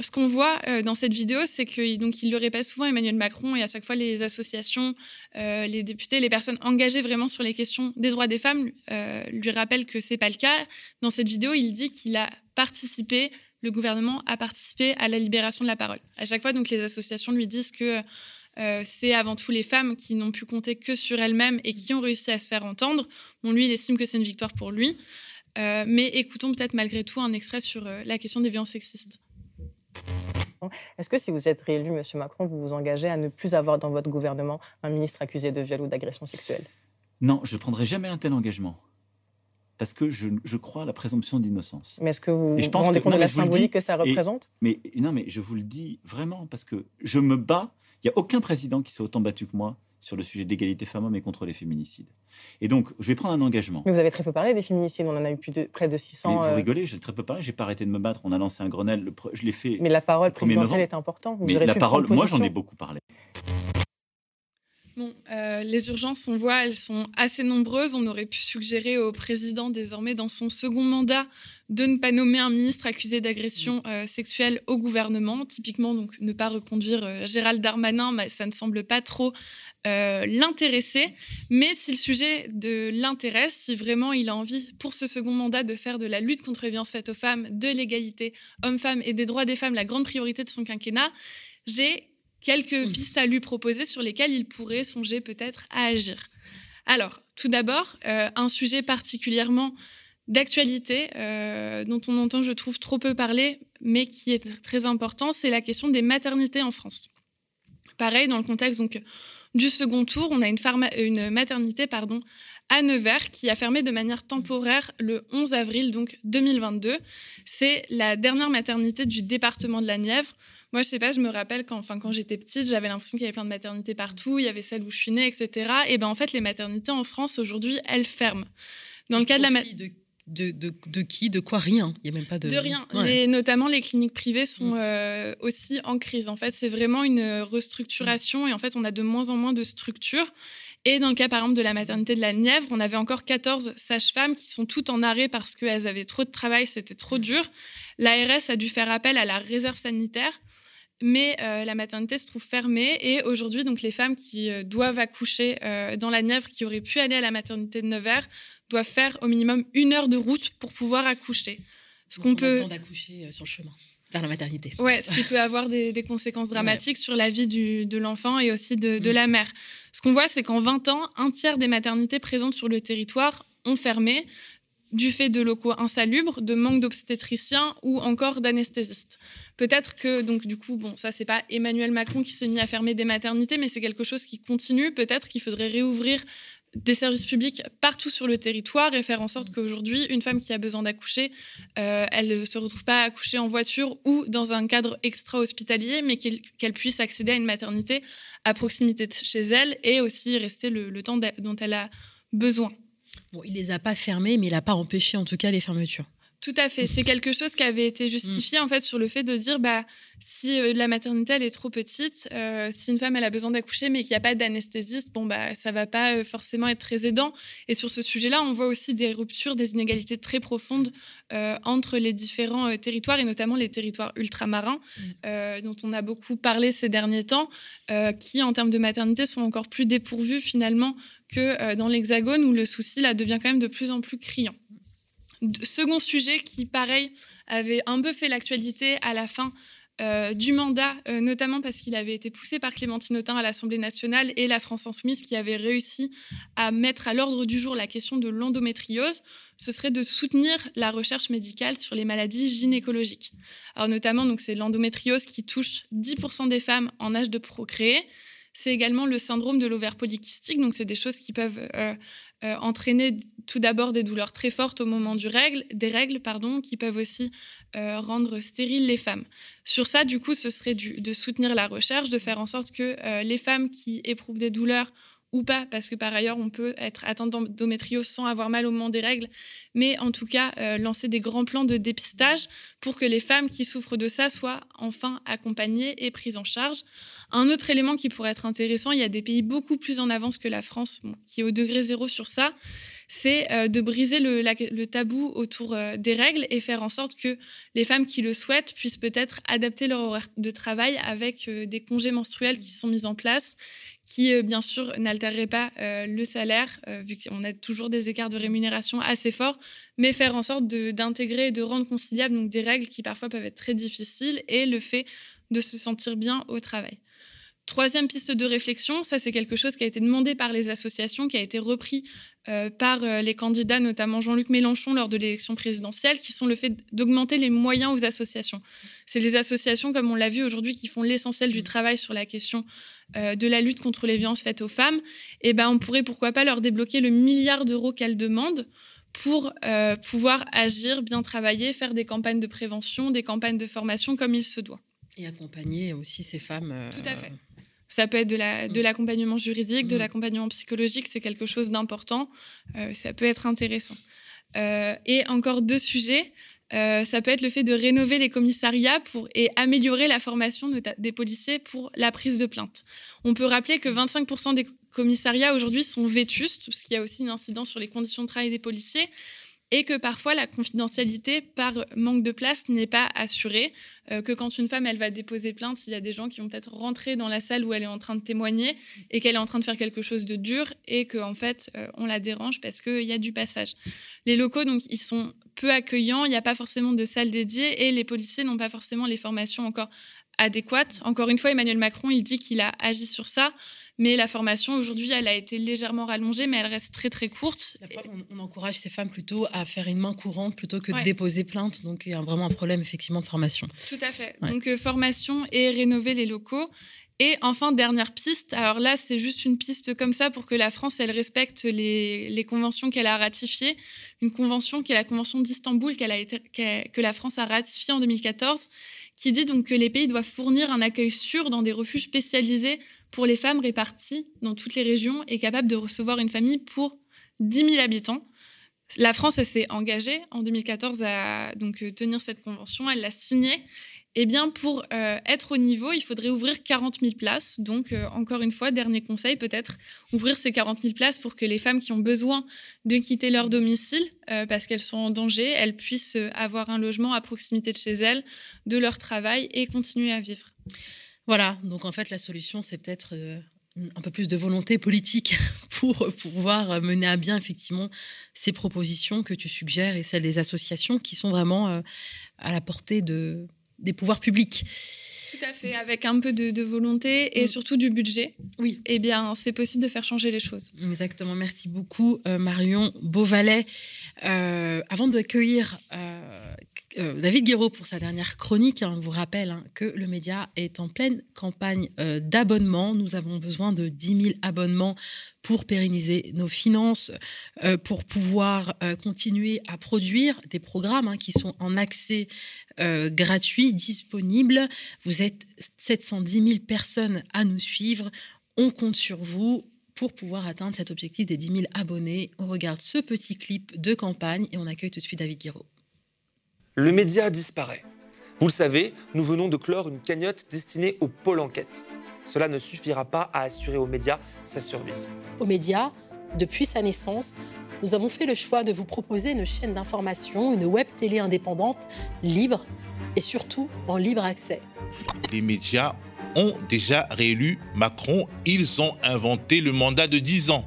ce qu'on voit euh, dans cette vidéo, c'est qu'il il le répète souvent Emmanuel Macron et à chaque fois les associations, euh, les députés, les personnes engagées vraiment sur les questions des droits des femmes euh, lui rappellent que c'est pas le cas. Dans cette vidéo, il dit qu'il a participé, le gouvernement a participé à la libération de la parole. À chaque fois, donc les associations lui disent que c'est avant tout les femmes qui n'ont pu compter que sur elles-mêmes et qui ont réussi à se faire entendre. Lui, il estime que c'est une victoire pour lui. mais écoutons peut-être malgré tout un extrait sur la question des violences sexistes. Est-ce que si vous êtes réélu, M. Macron, vous vous engagez à ne plus avoir dans votre gouvernement un ministre accusé de viol ou d'agression sexuelle? Non, je ne prendrai jamais un tel engagement. Parce que je, crois à la présomption d'innocence. Mais est-ce que vous vous rendez compte de la symbolique que ça représente? Mais non, mais je vous le dis vraiment, parce que je me bats. Il n'y a aucun président qui s'est autant battu que moi sur le sujet d'égalité femmes-hommes et contre les féminicides. Et donc, je vais prendre un engagement. Mais vous avez très peu parlé des féminicides, on en a eu plus de, près de 600. Mais vous euh, rigolez, j'ai très peu parlé, j'ai pas arrêté de me battre. On a lancé un Grenelle, le je l'ai fait. Mais la parole le 1er présidentielle est importante. Vous Mais aurez la parole, moi j'en ai beaucoup parlé. Bon, euh, les urgences, on voit, elles sont assez nombreuses. On aurait pu suggérer au président, désormais dans son second mandat, de ne pas nommer un ministre accusé d'agression euh, sexuelle au gouvernement. Typiquement, donc ne pas reconduire euh, Gérald Darmanin, mais ça ne semble pas trop l'intéresser. Mais si le sujet de l'intéresse, si vraiment il a envie pour ce second mandat de faire de la lutte contre les violences faites aux femmes, de l'égalité hommes-femmes et des droits des femmes la grande priorité de son quinquennat, j'ai quelques Mhm. pistes à lui proposer sur lesquelles il pourrait songer peut-être à agir. Alors, tout d'abord, euh, un sujet particulièrement d'actualité euh, dont on entend, je trouve, trop peu parler, mais qui est très important, c'est la question des maternités en France. Pareil, dans le contexte donc, du second tour, on a une, une maternité pardon, à Nevers qui a fermé de manière temporaire le 11 avril donc 2022. C'est la dernière maternité du département de la Nièvre. Moi, je sais pas, je me rappelle quand, enfin, quand j'étais petite, j'avais l'impression qu'il y avait plein de maternités partout, il y avait celle où je suis née, etc. Et ben en fait, les maternités en France aujourd'hui, elles ferment. Dans le cas de la de, de, de, de qui De quoi Rien. Il n'y a même pas de. de rien. Ouais. Les- notamment les cliniques privées sont Mm. euh, aussi en crise. En fait, c'est vraiment une restructuration et en fait, on a de moins en moins de structures. Et dans le cas, par exemple, de la maternité de la Nièvre, on avait encore 14 sages-femmes qui sont toutes en arrêt parce qu'elles avaient trop de travail, c'était trop dur. L'ARS a dû faire appel à la réserve sanitaire. Mais euh, la maternité se trouve fermée et aujourd'hui, donc les femmes qui euh, doivent accoucher euh, dans la Nièvre, qui auraient pu aller à la maternité de Nevers, doivent faire au minimum une heure de route pour pouvoir accoucher. Ce qu'on peut, d'accoucher sur le chemin vers la maternité. Ouais, ce qui peut avoir des, des conséquences dramatiques sur la vie du- de l'enfant et aussi de, de Mm. la mère. Ce qu'on voit, c'est qu'en 20 ans, un tiers des maternités présentes sur le territoire ont fermé du fait de locaux insalubres, de manque d'obstétriciens ou encore d'anesthésistes. Peut-être que, donc, du coup, bon, ça, c'est pas Emmanuel Macron qui s'est mis à fermer des maternités, mais c'est quelque chose qui continue. Peut-être qu'il faudrait réouvrir des services publics partout sur le territoire et faire en sorte qu'aujourd'hui, une femme qui a besoin d'accoucher, euh, elle ne se retrouve pas à accoucher en voiture ou dans un cadre extra-hospitalier, mais qu'elle puisse accéder à une maternité à proximité de chez elle et aussi rester le, temps dont elle a besoin. Bon, il les a pas fermés, mais il n'a pas empêché en tout cas les fermetures. Tout à fait. C'est quelque chose qui avait été justifié en fait sur le fait de dire bah si euh, la maternité elle est trop petite, euh, si une femme elle a besoin d'accoucher mais qu'il n'y a pas d'anesthésiste, bon bah ça va pas euh, forcément être très aidant. Et sur ce sujet-là, on voit aussi des ruptures, des inégalités très profondes entre les différents territoires et notamment les territoires ultramarins euh, dont on a beaucoup parlé ces derniers temps, qui en termes de maternité sont encore plus dépourvus finalement que dans l'Hexagone où le souci là devient quand même de plus en plus criant. Second sujet qui, pareil, avait un peu fait l'actualité à la fin euh, du mandat, euh, notamment parce qu'il avait été poussé par Clémentine Autain à l'Assemblée nationale et la France Insoumise qui avait réussi à mettre à l'ordre du jour la question de l'endométriose, ce serait de soutenir la recherche médicale sur les maladies gynécologiques. Alors notamment, c'est l'endométriose qui touche 10% des femmes en âge de procréer. C'est également le syndrome de l'ovaire polykystique, donc c'est des choses qui peuvent euh, euh, entraîner tout d'abord des douleurs très fortes au moment du règle, des règles, pardon, qui peuvent aussi euh, rendre stériles les femmes. Sur ça, du coup, ce serait de soutenir la recherche, de faire en sorte que les femmes qui éprouvent des douleurs ou pas, parce que par ailleurs, on peut être atteinte d'endométriose sans avoir mal au moment des règles, mais en tout cas, euh, lancer des grands plans de dépistage pour que les femmes qui souffrent de ça soient enfin accompagnées et prises en charge. Un autre élément qui pourrait être intéressant, il y a des pays beaucoup plus en avance que la France, qui est au degré zéro sur ça, c'est euh, de briser le, tabou autour euh, des règles et faire en sorte que les femmes qui le souhaitent puissent peut-être adapter leur horaire de travail avec euh, des congés menstruels qui sont mis en place, qui bien sûr n'altéreraient pas le salaire, vu qu'on a toujours des écarts de rémunération assez forts, mais faire en sorte d'intégrer et de rendre conciliables donc, des règles qui parfois peuvent être très difficiles et le fait de se sentir bien au travail. Troisième piste de réflexion, ça c'est quelque chose qui a été demandé par les associations, qui a été repris euh, par euh, les candidats, notamment Jean-Luc Mélenchon lors de l'élection présidentielle, qui sont le fait d'augmenter les moyens aux associations. C'est les associations, comme on l'a vu aujourd'hui, qui font l'essentiel du travail sur la question euh, de la lutte contre les violences faites aux femmes. Et ben, on pourrait pourquoi pas leur débloquer le milliard d'euros qu'elles demandent pour euh, pouvoir agir, bien travailler, faire des campagnes de prévention, des campagnes de formation comme il se doit. Et accompagner aussi ces femmes. Tout à fait. Ça peut être de Mm. l'accompagnement juridique, de Mm. l'accompagnement psychologique, c'est quelque chose d'important. Euh, ça peut être intéressant. Euh, et encore deux sujets. Euh, ça peut être le fait de rénover les commissariats pour, et améliorer la formation de des policiers pour la prise de plainte. On peut rappeler que 25% des commissariats aujourd'hui sont vétustes, parce qu'il y a aussi une incidence sur les conditions de travail des policiers et que parfois la confidentialité par manque de place n'est pas assurée, euh, que quand une femme elle va déposer plainte, il y a des gens qui vont peut-être rentrer dans la salle où elle est en train de témoigner et qu'elle est en train de faire quelque chose de dur et qu'en en fait euh, on la dérange parce qu'il y a du passage. Les locaux donc ils sont peu accueillants, il n'y a pas forcément de salle dédiée et les policiers n'ont pas forcément les formations encore adéquate. Encore une fois, Emmanuel Macron, il dit qu'il a agi sur ça, mais la formation aujourd'hui, elle a été légèrement rallongée, mais elle reste très très courte. on, on, encourage ces femmes plutôt à faire une main courante plutôt que Ouais. de déposer plainte? Donc il y a vraiment un problème effectivement de formation. Tout à fait. Ouais. Donc euh, formation et rénover les locaux. Et enfin, dernière piste, alors là, c'est juste une piste comme ça pour que la France, elle respecte les, conventions qu'elle a ratifiées. Une convention qui est la convention d'Istanbul que la France a ratifiée en 2014, qui dit donc que les pays doivent fournir un accueil sûr dans des refuges spécialisés pour les femmes réparties dans toutes les régions et capables de recevoir une famille pour 10 000 habitants. La France, s'est engagée en 2014 à donc, tenir cette convention, elle l'a signée. Eh bien, pour euh, être au niveau, il faudrait ouvrir 40 000 places. Donc, euh, encore une fois, dernier conseil, peut-être ouvrir ces 40 000 places pour que les femmes qui ont besoin de quitter leur domicile, euh, parce qu'elles sont en danger, elles puissent avoir un logement à proximité de chez elles, de leur travail et continuer à vivre. Voilà, donc en fait la solution c'est peut-être un peu plus de volonté politique pour pouvoir mener à bien effectivement ces propositions que tu suggères et celles des associations qui sont vraiment à la portée de, des pouvoirs publics. Tout à fait, avec un peu de, de volonté et Mm. surtout du budget. Oui. Eh bien, c'est possible de faire changer les choses. Exactement, merci beaucoup euh, Marion Beauvalet. Euh, avant d'accueillir euh, euh, David Guéraud pour sa dernière chronique, hein, vous rappelle hein, que le média est en pleine campagne euh, d'abonnement. Nous avons besoin de 10 000 abonnements pour pérenniser nos finances, euh, pour pouvoir continuer à produire des programmes hein, qui sont en accès gratuit, disponible. Vous êtes 710 000 personnes à nous suivre. On compte sur vous pour pouvoir atteindre cet objectif des 10 000 abonnés. On regarde ce petit clip de campagne et on accueille tout de suite David Guiraud. Le média disparaît. Vous le savez, nous venons de clore une cagnotte destinée au pôle enquête. Cela ne suffira pas à assurer aux médias sa survie. Aux médias, depuis sa naissance, nous avons fait le choix de vous proposer une chaîne d'information, une web télé indépendante, libre et surtout en libre accès. les médias ont déjà réélu Macron. Ils ont inventé le mandat de 10 ans.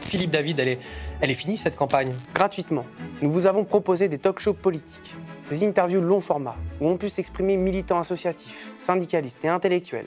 Philippe David, elle est, elle est finie cette campagne. Gratuitement, nous vous avons proposé des talk-shows politiques, des interviews long format, où on peut s'exprimer militants associatifs, syndicalistes et intellectuels,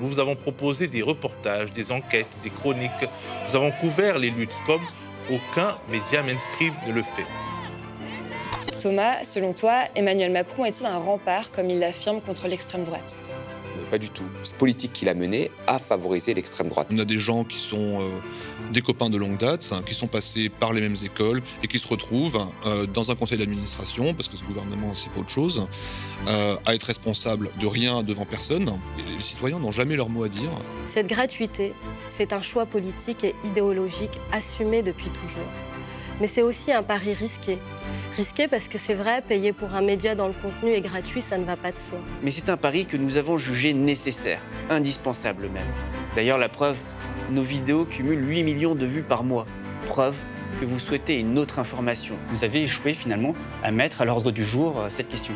Nous vous avons proposé des reportages, des enquêtes, des chroniques. Nous avons couvert les luttes comme aucun média mainstream ne le fait. Thomas, selon toi, Emmanuel Macron est-il un rempart, comme il l'affirme, contre l'extrême droite? Pas du tout. Cette politique qu'il a menée a favorisé l'extrême droite. On a des gens qui sont euh, des copains de longue date, hein, qui sont passés par les mêmes écoles et qui se retrouvent euh, dans un conseil d'administration, parce que ce gouvernement, c'est pas autre chose, euh, à être responsable de rien devant personne. Et les citoyens n'ont jamais leur mot à dire. Cette gratuité, c'est un choix politique et idéologique assumé depuis toujours. Mais c'est aussi un pari risqué. Risqué parce que c'est vrai, payer pour un média dont le contenu est gratuit, ça ne va pas de soi. Mais c'est un pari que nous avons jugé nécessaire, indispensable même. D'ailleurs, la preuve, nos vidéos cumulent 8 millions de vues par mois. Preuve que vous souhaitez une autre information. Vous avez échoué finalement à mettre à l'ordre du jour euh, cette question.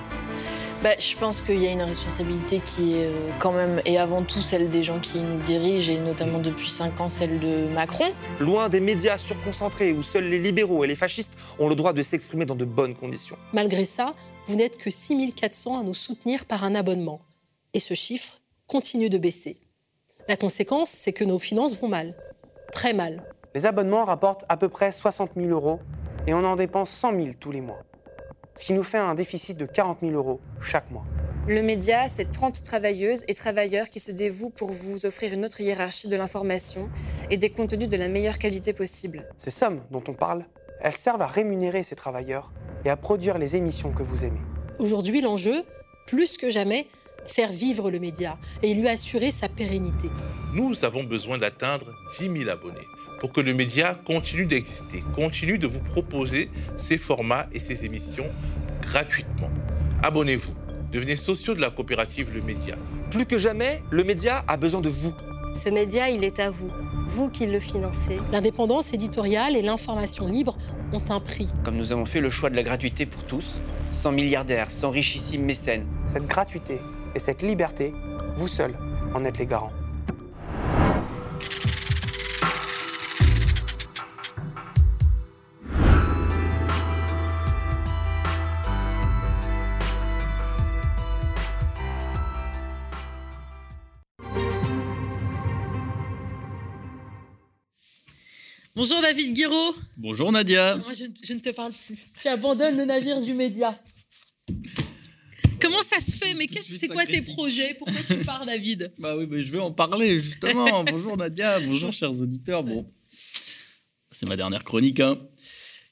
Bah, je pense qu'il y a une responsabilité qui est euh, quand même, et avant tout celle des gens qui nous dirigent, et notamment depuis 5 ans celle de Macron. Loin des médias surconcentrés où seuls les libéraux et les fascistes ont le droit de s'exprimer dans de bonnes conditions. Malgré ça, vous n'êtes que 6400 à nous soutenir par un abonnement. Et ce chiffre continue de baisser. La conséquence, c'est que nos finances vont mal. Très mal. Les abonnements rapportent à peu près 60 000 euros et on en dépense 100 000 tous les mois. Ce qui nous fait un déficit de 40 000 euros chaque mois. Le média, c'est 30 travailleuses et travailleurs qui se dévouent pour vous offrir une autre hiérarchie de l'information et des contenus de la meilleure qualité possible. Ces sommes dont on parle, elles servent à rémunérer ces travailleurs et à produire les émissions que vous aimez. Aujourd'hui, l'enjeu, plus que jamais, faire vivre le média et lui assurer sa pérennité. Nous avons besoin d'atteindre 10 000 abonnés pour que le média continue d'exister, continue de vous proposer ses formats et ses émissions gratuitement. Abonnez-vous, devenez sociaux de la coopérative Le Média. Plus que jamais, le média a besoin de vous. Ce média, il est à vous, vous qui le financez. L'indépendance éditoriale et l'information libre ont un prix. Comme nous avons fait le choix de la gratuité pour tous, sans milliardaires, sans richissimes mécènes. Cette gratuité et cette liberté, vous seuls en êtes les garants. Bonjour David Guiraud. Bonjour Nadia. Moi, je, je ne te parle plus. Tu abandonnes le navire du média. Comment ça se fait? Mais qu'est-ce- c'est quoi tes projets? Pourquoi tu pars, David? Bah oui, mais je vais en parler justement. bonjour Nadia, bonjour chers auditeurs. Bon, c'est ma dernière chronique. hein.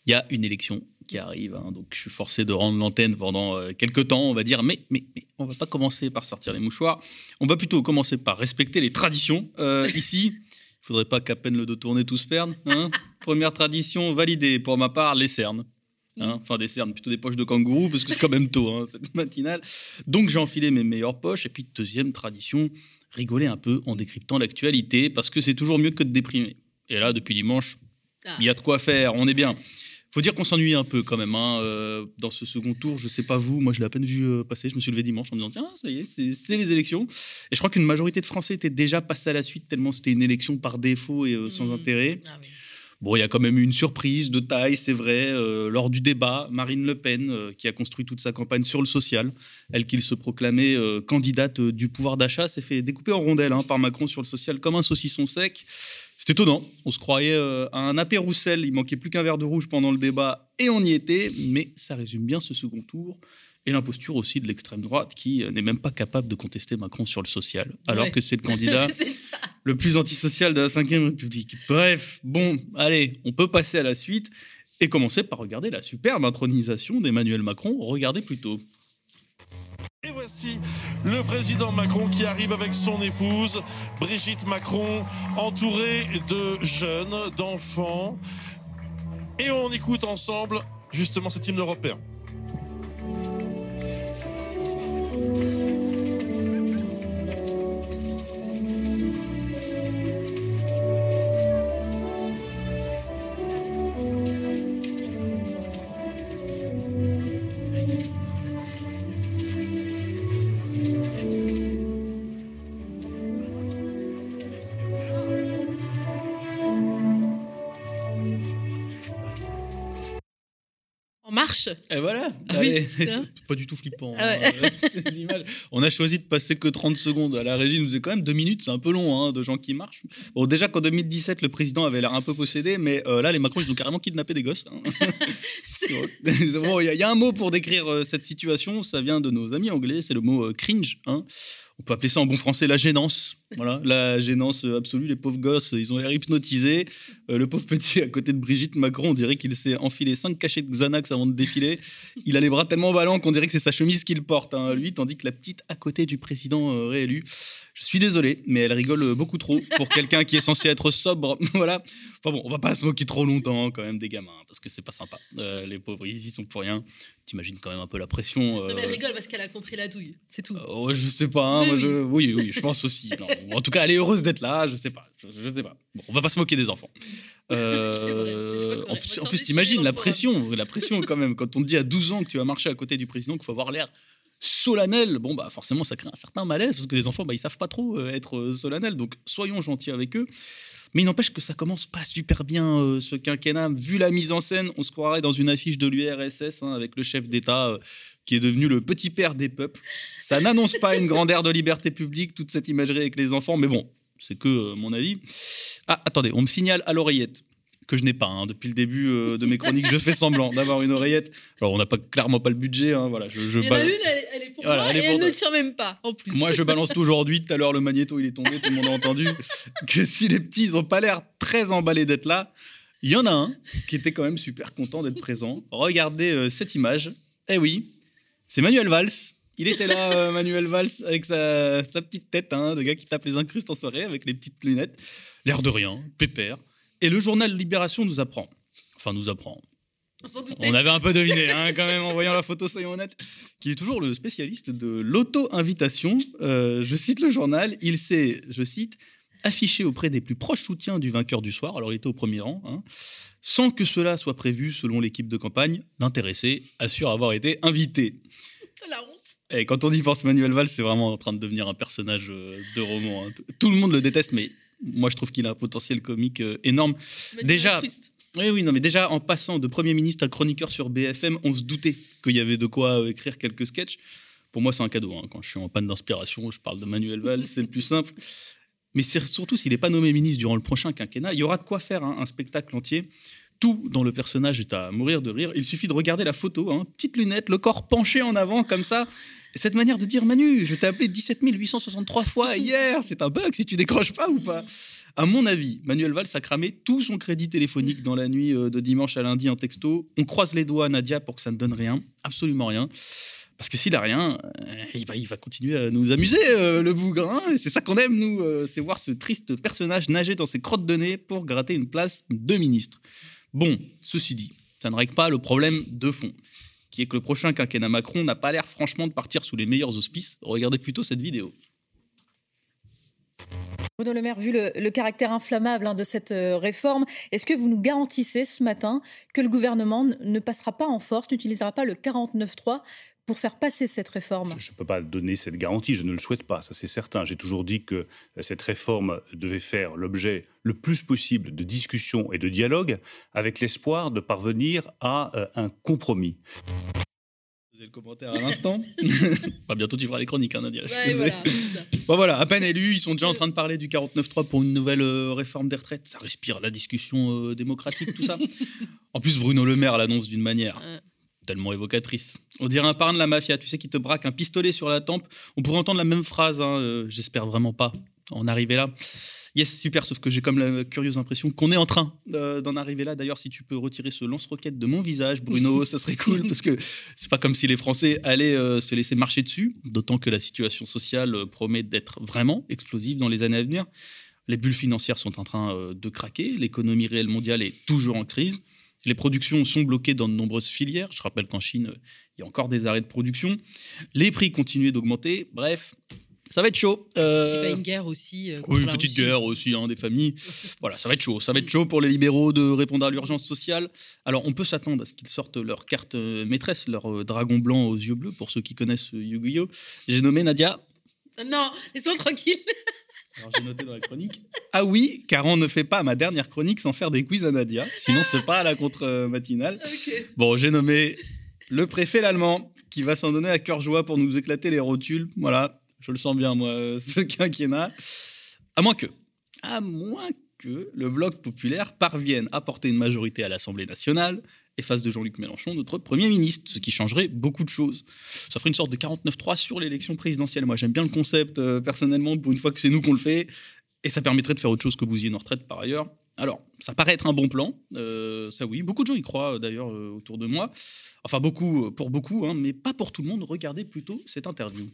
Il y a une élection qui arrive, hein, donc je suis forcé de rendre l'antenne pendant euh, quelques temps, on va dire. Mais, mais, mais on va pas commencer par sortir les mouchoirs. On va plutôt commencer par respecter les traditions. Euh, ici, il faudrait pas qu'à peine le dos tourné tout se perde. hein. Première tradition validée pour ma part, les cernes. Hein, enfin, des cernes, plutôt des poches de kangourou, parce que c'est quand même tôt, hein, cette matinale. Donc, j'ai enfilé mes meilleures poches. Et puis, deuxième tradition, rigoler un peu en décryptant l'actualité, parce que c'est toujours mieux que de déprimer. Et là, depuis dimanche, il y a de quoi faire, on est bien. Faut dire qu'on s'ennuie un peu quand même hein, euh, dans ce second tour. Je sais pas vous, moi je l'ai à peine vu euh, passer. Je me suis levé dimanche en me disant tiens ça y est, c'est les élections. Et je crois qu'une majorité de Français étaient déjà passés à la suite tellement c'était une élection par défaut et euh, sans intérêt. Bon, il y a quand même eu une surprise de taille, c'est vrai, euh, lors du débat. Marine Le Pen, euh, qui a construit toute sa campagne sur le social, elle qui se proclamait euh, candidate du pouvoir d'achat, s'est fait découper en rondelles hein, par Macron sur le social comme un saucisson sec. C'est étonnant. On se croyait à un apé Roussel. Il manquait plus qu'un verre de rouge pendant le débat et on y était. Mais ça résume bien ce second tour. Et l'imposture aussi de l'extrême droite qui euh, n'est même pas capable de contester Macron sur le social, alors Ouais. que c'est le candidat le plus antisocial de la Ve République. Bref, bon, allez, on peut passer à la suite et commencer par regarder la superbe intronisation d'Emmanuel Macron. Regardez plutôt. Et voici le président Macron qui arrive avec son épouse, Brigitte Macron, entourée de jeunes, d'enfants. Et on écoute ensemble justement cet hymne européen. En marche. Oui, allez, pas du tout flippant. Ah ouais. hein, ces images. On a choisi de passer que 30 secondes. À la régie, nous disait quand même deux minutes, c'est un peu long hein, de gens qui marchent. Bon, déjà qu'en 2017, le président avait l'air un peu possédé, mais euh, là, les Macron, ils ont carrément kidnappé des gosses. hein. Bon, il y, a- il y a un mot pour décrire euh, cette situation, ça vient de nos amis anglais, c'est le mot euh, cringe. Hein. On peut appeler ça en bon français la gênance. Voilà, la gênance absolue. Les pauvres gosses, ils ont l'air hypnotisés. Euh, le pauvre petit à côté de Brigitte Macron, on dirait qu'il s'est enfilé cinq cachets de Xanax avant de défiler. Il a les bras tellement ballants qu'on dirait que c'est sa chemise qu'il porte, hein, lui, tandis que la petite à côté du président euh, réélu. Je suis désolé, mais elle rigole beaucoup trop pour quelqu'un qui est censé être sobre. voilà. Enfin bon, on va pas se moquer trop longtemps quand même des gamins, parce que c'est pas sympa. Euh, les pauvres, ils y sont pour rien. T'imagines quand même un peu la pression. Non, mais elle euh, rigole parce qu'elle a compris la douille. C'est tout. Oh, je sais pas, hein, Oui, moi, oui. je- oui, oui, je pense aussi. Non, en tout cas, elle est heureuse d'être là, je sais pas, je, je sais pas. Bon, on va pas se moquer des enfants. Euh, vrai, en plus, en plus t'imagines la le pression, la pression quand même. Quand on te dit à 12 ans que tu vas marcher à côté du président, qu'il faut avoir l'air solennel, bon bah forcément ça crée un certain malaise parce que les enfants bah, ils savent pas trop euh, être euh, solennels. Donc soyons gentils avec eux. Mais il n'empêche que ça commence pas super bien euh, ce quinquennat. Vu la mise en scène, on se croirait dans une affiche de l'URSS hein, avec le chef d'État euh, qui est devenu le petit père des peuples. Ça n'annonce pas une grande ère de liberté publique, toute cette imagerie avec les enfants, mais bon, c'est que euh, mon avis. Ah, attendez, on me signale à l'oreillette que je n'ai pas. hein. Depuis le début euh, de mes chroniques, je fais semblant d'avoir une oreillette. Alors, on n'a pas, clairement pas le budget. hein, voilà, je, je Il y en a une, elle, elle est pour Voilà, moi elle et ne tient même pas, en plus. Moi, je balance tout aujourd'hui. Tout à l'heure, le magnéto, il est tombé. Tout le monde a entendu que si les petits, ils n'ont pas l'air très emballés d'être là, il y en a un qui était quand même super content d'être présent. Regardez euh, cette image. Eh oui, c'est Manuel Valls. Il était là, euh, Manuel Valls, avec sa, sa petite tête hein, de gars qui tape les incrustes en soirée avec les petites lunettes. L'air de rien, pépère. Et le journal Libération nous apprend. Enfin, nous apprend. On avait un peu deviné, hein, quand même, en voyant la photo, soyons honnêtes, qu'il est toujours le spécialiste de l'auto-invitation. Euh, je cite le journal, il s'est, je cite, affiché auprès des plus proches soutiens du vainqueur du soir, alors il était au premier rang, hein, sans que cela soit prévu selon l'équipe de campagne. L'intéressé assure avoir été invité. La honte. Et quand on y pense, Manuel Valls, c'est vraiment en train de devenir un personnage euh, de roman. hein. Tout le monde le déteste, mais moi je trouve qu'il a un potentiel comique euh, énorme. Déjà, oui, oui, non, mais déjà en passant de Premier ministre à chroniqueur sur BFM, on se doutait qu'il y avait de quoi euh, écrire quelques sketchs. Pour moi, c'est un cadeau. hein. Quand je suis en panne d'inspiration, je parle de Manuel Valls, c'est le plus simple. Mais c'est surtout s'il n'est pas nommé ministre durant le prochain quinquennat, il y aura de quoi faire hein, un spectacle entier. Tout dans le personnage est à mourir de rire. Il suffit de regarder la photo, hein, petite lunette, le corps penché en avant comme ça. Et cette manière de dire Manu, je t'ai appelé 17 863 fois hier, c'est un bug si tu décroches pas ou pas. À mon avis, Manuel Valls a cramé tout son crédit téléphonique dans la nuit euh, de dimanche à lundi en texto. On croise les doigts, Nadia, pour que ça ne donne rien, absolument rien. Parce que s'il a rien, euh, il, va, continuer à nous amuser, euh, le bougre. hein. C'est ça qu'on aime, nous, c'est voir ce triste personnage nager dans ses crottes de nez pour gratter une place de ministre. Bon, ceci dit, ça ne règle pas le problème de fond, qui est que le prochain quinquennat Macron n'a pas l'air franchement de partir sous les meilleurs auspices. Regardez plutôt cette vidéo. Bruno Le Maire, vu le, caractère inflammable hein, de cette euh, réforme, est-ce que vous nous garantissez ce matin que le gouvernement ne passera pas en force, n'utilisera pas le 49.3 pour faire passer cette réforme Je ne peux pas donner cette garantie, je ne le souhaite pas, ça c'est certain. J'ai toujours dit que euh, cette réforme devait faire l'objet le plus possible de discussions et de dialogue avec l'espoir de parvenir à euh, un compromis. Posez le commentaire à l'instant? Bah, bientôt tu feras les chroniques, hein, Nadia. Ouais, voilà. Bon voilà, à peine élus, ils sont déjà en train de parler du 49.3 pour une nouvelle euh, réforme des retraites. Ça respire la discussion euh, démocratique, tout ça. en plus, Bruno Le Maire l'annonce d'une manière tellement évocatrice. On dirait un parrain de la mafia, tu sais, qui te braque un pistolet sur la tempe. On pourrait entendre la même phrase, hein, euh, j'espère vraiment pas en arriver là. Yes, super, sauf que j'ai comme la curieuse impression qu'on est en train euh, d'en arriver là. D'ailleurs, si tu peux retirer ce lance-roquette de mon visage, Bruno, ça serait cool, parce que c'est pas comme si les Français allaient euh, se laisser marcher dessus, d'autant que la situation sociale promet d'être vraiment explosive dans les années à venir. Les bulles financières sont en train de craquer, l'économie réelle mondiale est toujours en crise, les productions sont bloquées dans de nombreuses filières. Je rappelle qu'en Chine, euh, il y a encore des arrêts de production. Les prix continuent d'augmenter. Bref, ça va être chaud. Euh, C'est pas une guerre aussi. euh, oui, une petite Russie. guerre aussi hein, des familles. voilà, ça va être chaud. Ça va être chaud pour les libéraux de répondre à l'urgence sociale. Alors, on peut s'attendre à ce qu'ils sortent leur carte euh, maîtresse, leur euh, dragon blanc aux yeux bleus, pour ceux qui connaissent euh, Yu-Gi-Oh! J'ai nommé Nadia. Non, laisse-moi tranquille. Alors, j'ai noté dans la chronique. Ah oui, car on ne fait pas ma dernière chronique sans faire des quiz à Nadia. Sinon, c'est pas à la contre-matinale. Bon, j'ai nommé le préfet l'allemand, qui va s'en donner à cœur joie pour nous éclater les rotules. Voilà, je le sens bien, moi, euh, ce quinquennat. À moins que, à moins que le bloc populaire parvienne à porter une majorité à l'Assemblée nationale et fasse de Jean-Luc Mélenchon notre Premier ministre, ce qui changerait beaucoup de choses. Ça ferait une sorte de 49-3 sur l'élection présidentielle. Moi, j'aime bien le concept, euh, personnellement, pour une fois que c'est nous qu'on le fait. Et ça permettrait de faire autre chose que bousiller nos retraites par ailleurs. Alors, ça paraît être un bon plan, euh, ça oui. Beaucoup de gens y croient d'ailleurs euh, autour de moi. Enfin, beaucoup, pour beaucoup, hein, mais pas pour tout le monde. Regardez plutôt cette interview.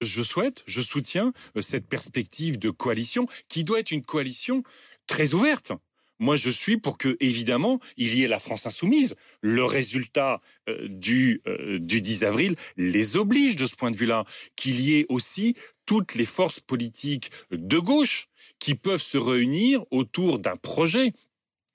Je souhaite, je soutiens cette perspective de coalition qui doit être une coalition très ouverte. Moi, je suis pour que, évidemment, il y ait la France insoumise. Le résultat euh, du, euh, du 10 avril les oblige de ce point de vue-là. Qu'il y ait aussi toutes les forces politiques de gauche qui peuvent se réunir autour d'un projet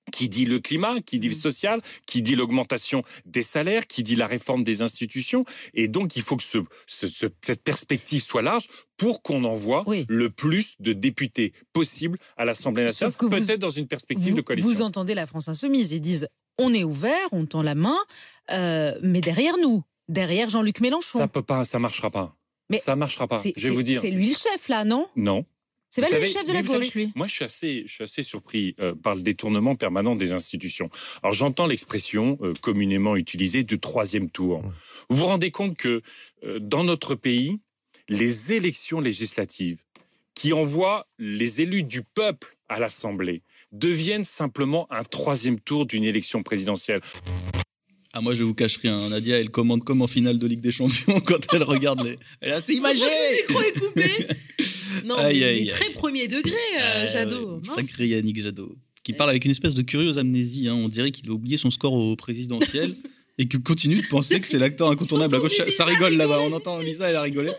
qui dit le climat, qui dit le social, qui dit l'augmentation des salaires, qui dit la réforme des institutions. Et donc, il faut que ce- ce- ce- cette perspective soit large pour qu'on envoie le plus de députés possible à l'Assemblée nationale, peut-être dans une perspective vous, de coalition. vous entendez la France insoumise. Ils disent on est ouvert, on tend la main, euh, mais derrière nous, derrière Jean-Luc Mélenchon. Ça peut pas, ça marchera pas. Mais ça marchera pas. Je vais vous dire. C'est lui le chef, là, non? Non. C'est pas le savez- chef de la gauche, savez, lui? Moi, je suis assez, je suis assez surpris euh, par le détournement permanent des institutions. Alors, j'entends l'expression euh, communément utilisée du troisième tour. Vous vous rendez compte que euh, dans notre pays, les élections législatives qui envoient les élus du peuple à l'Assemblée deviennent simplement un troisième tour d'une élection présidentielle. Ah, moi, je vous cache rien. Nadia, elle commande comme en finale de Ligue des Champions quand elle regarde les. Elle est assez imagée Le micro est coupé. Non, Aïe, mais, aïe, mais très premier degré, euh, Ah, Jadot. ouais. Sacré Yannick Jadot. Qui parle avec une espèce de curieuse amnésie. hein. On dirait qu'il a oublié son score au présidentiel et qu'il continue de penser que c'est l'acteur incontournable à gauche. Ça, ça rigole là-bas. On entend Lisa, elle a rigolé.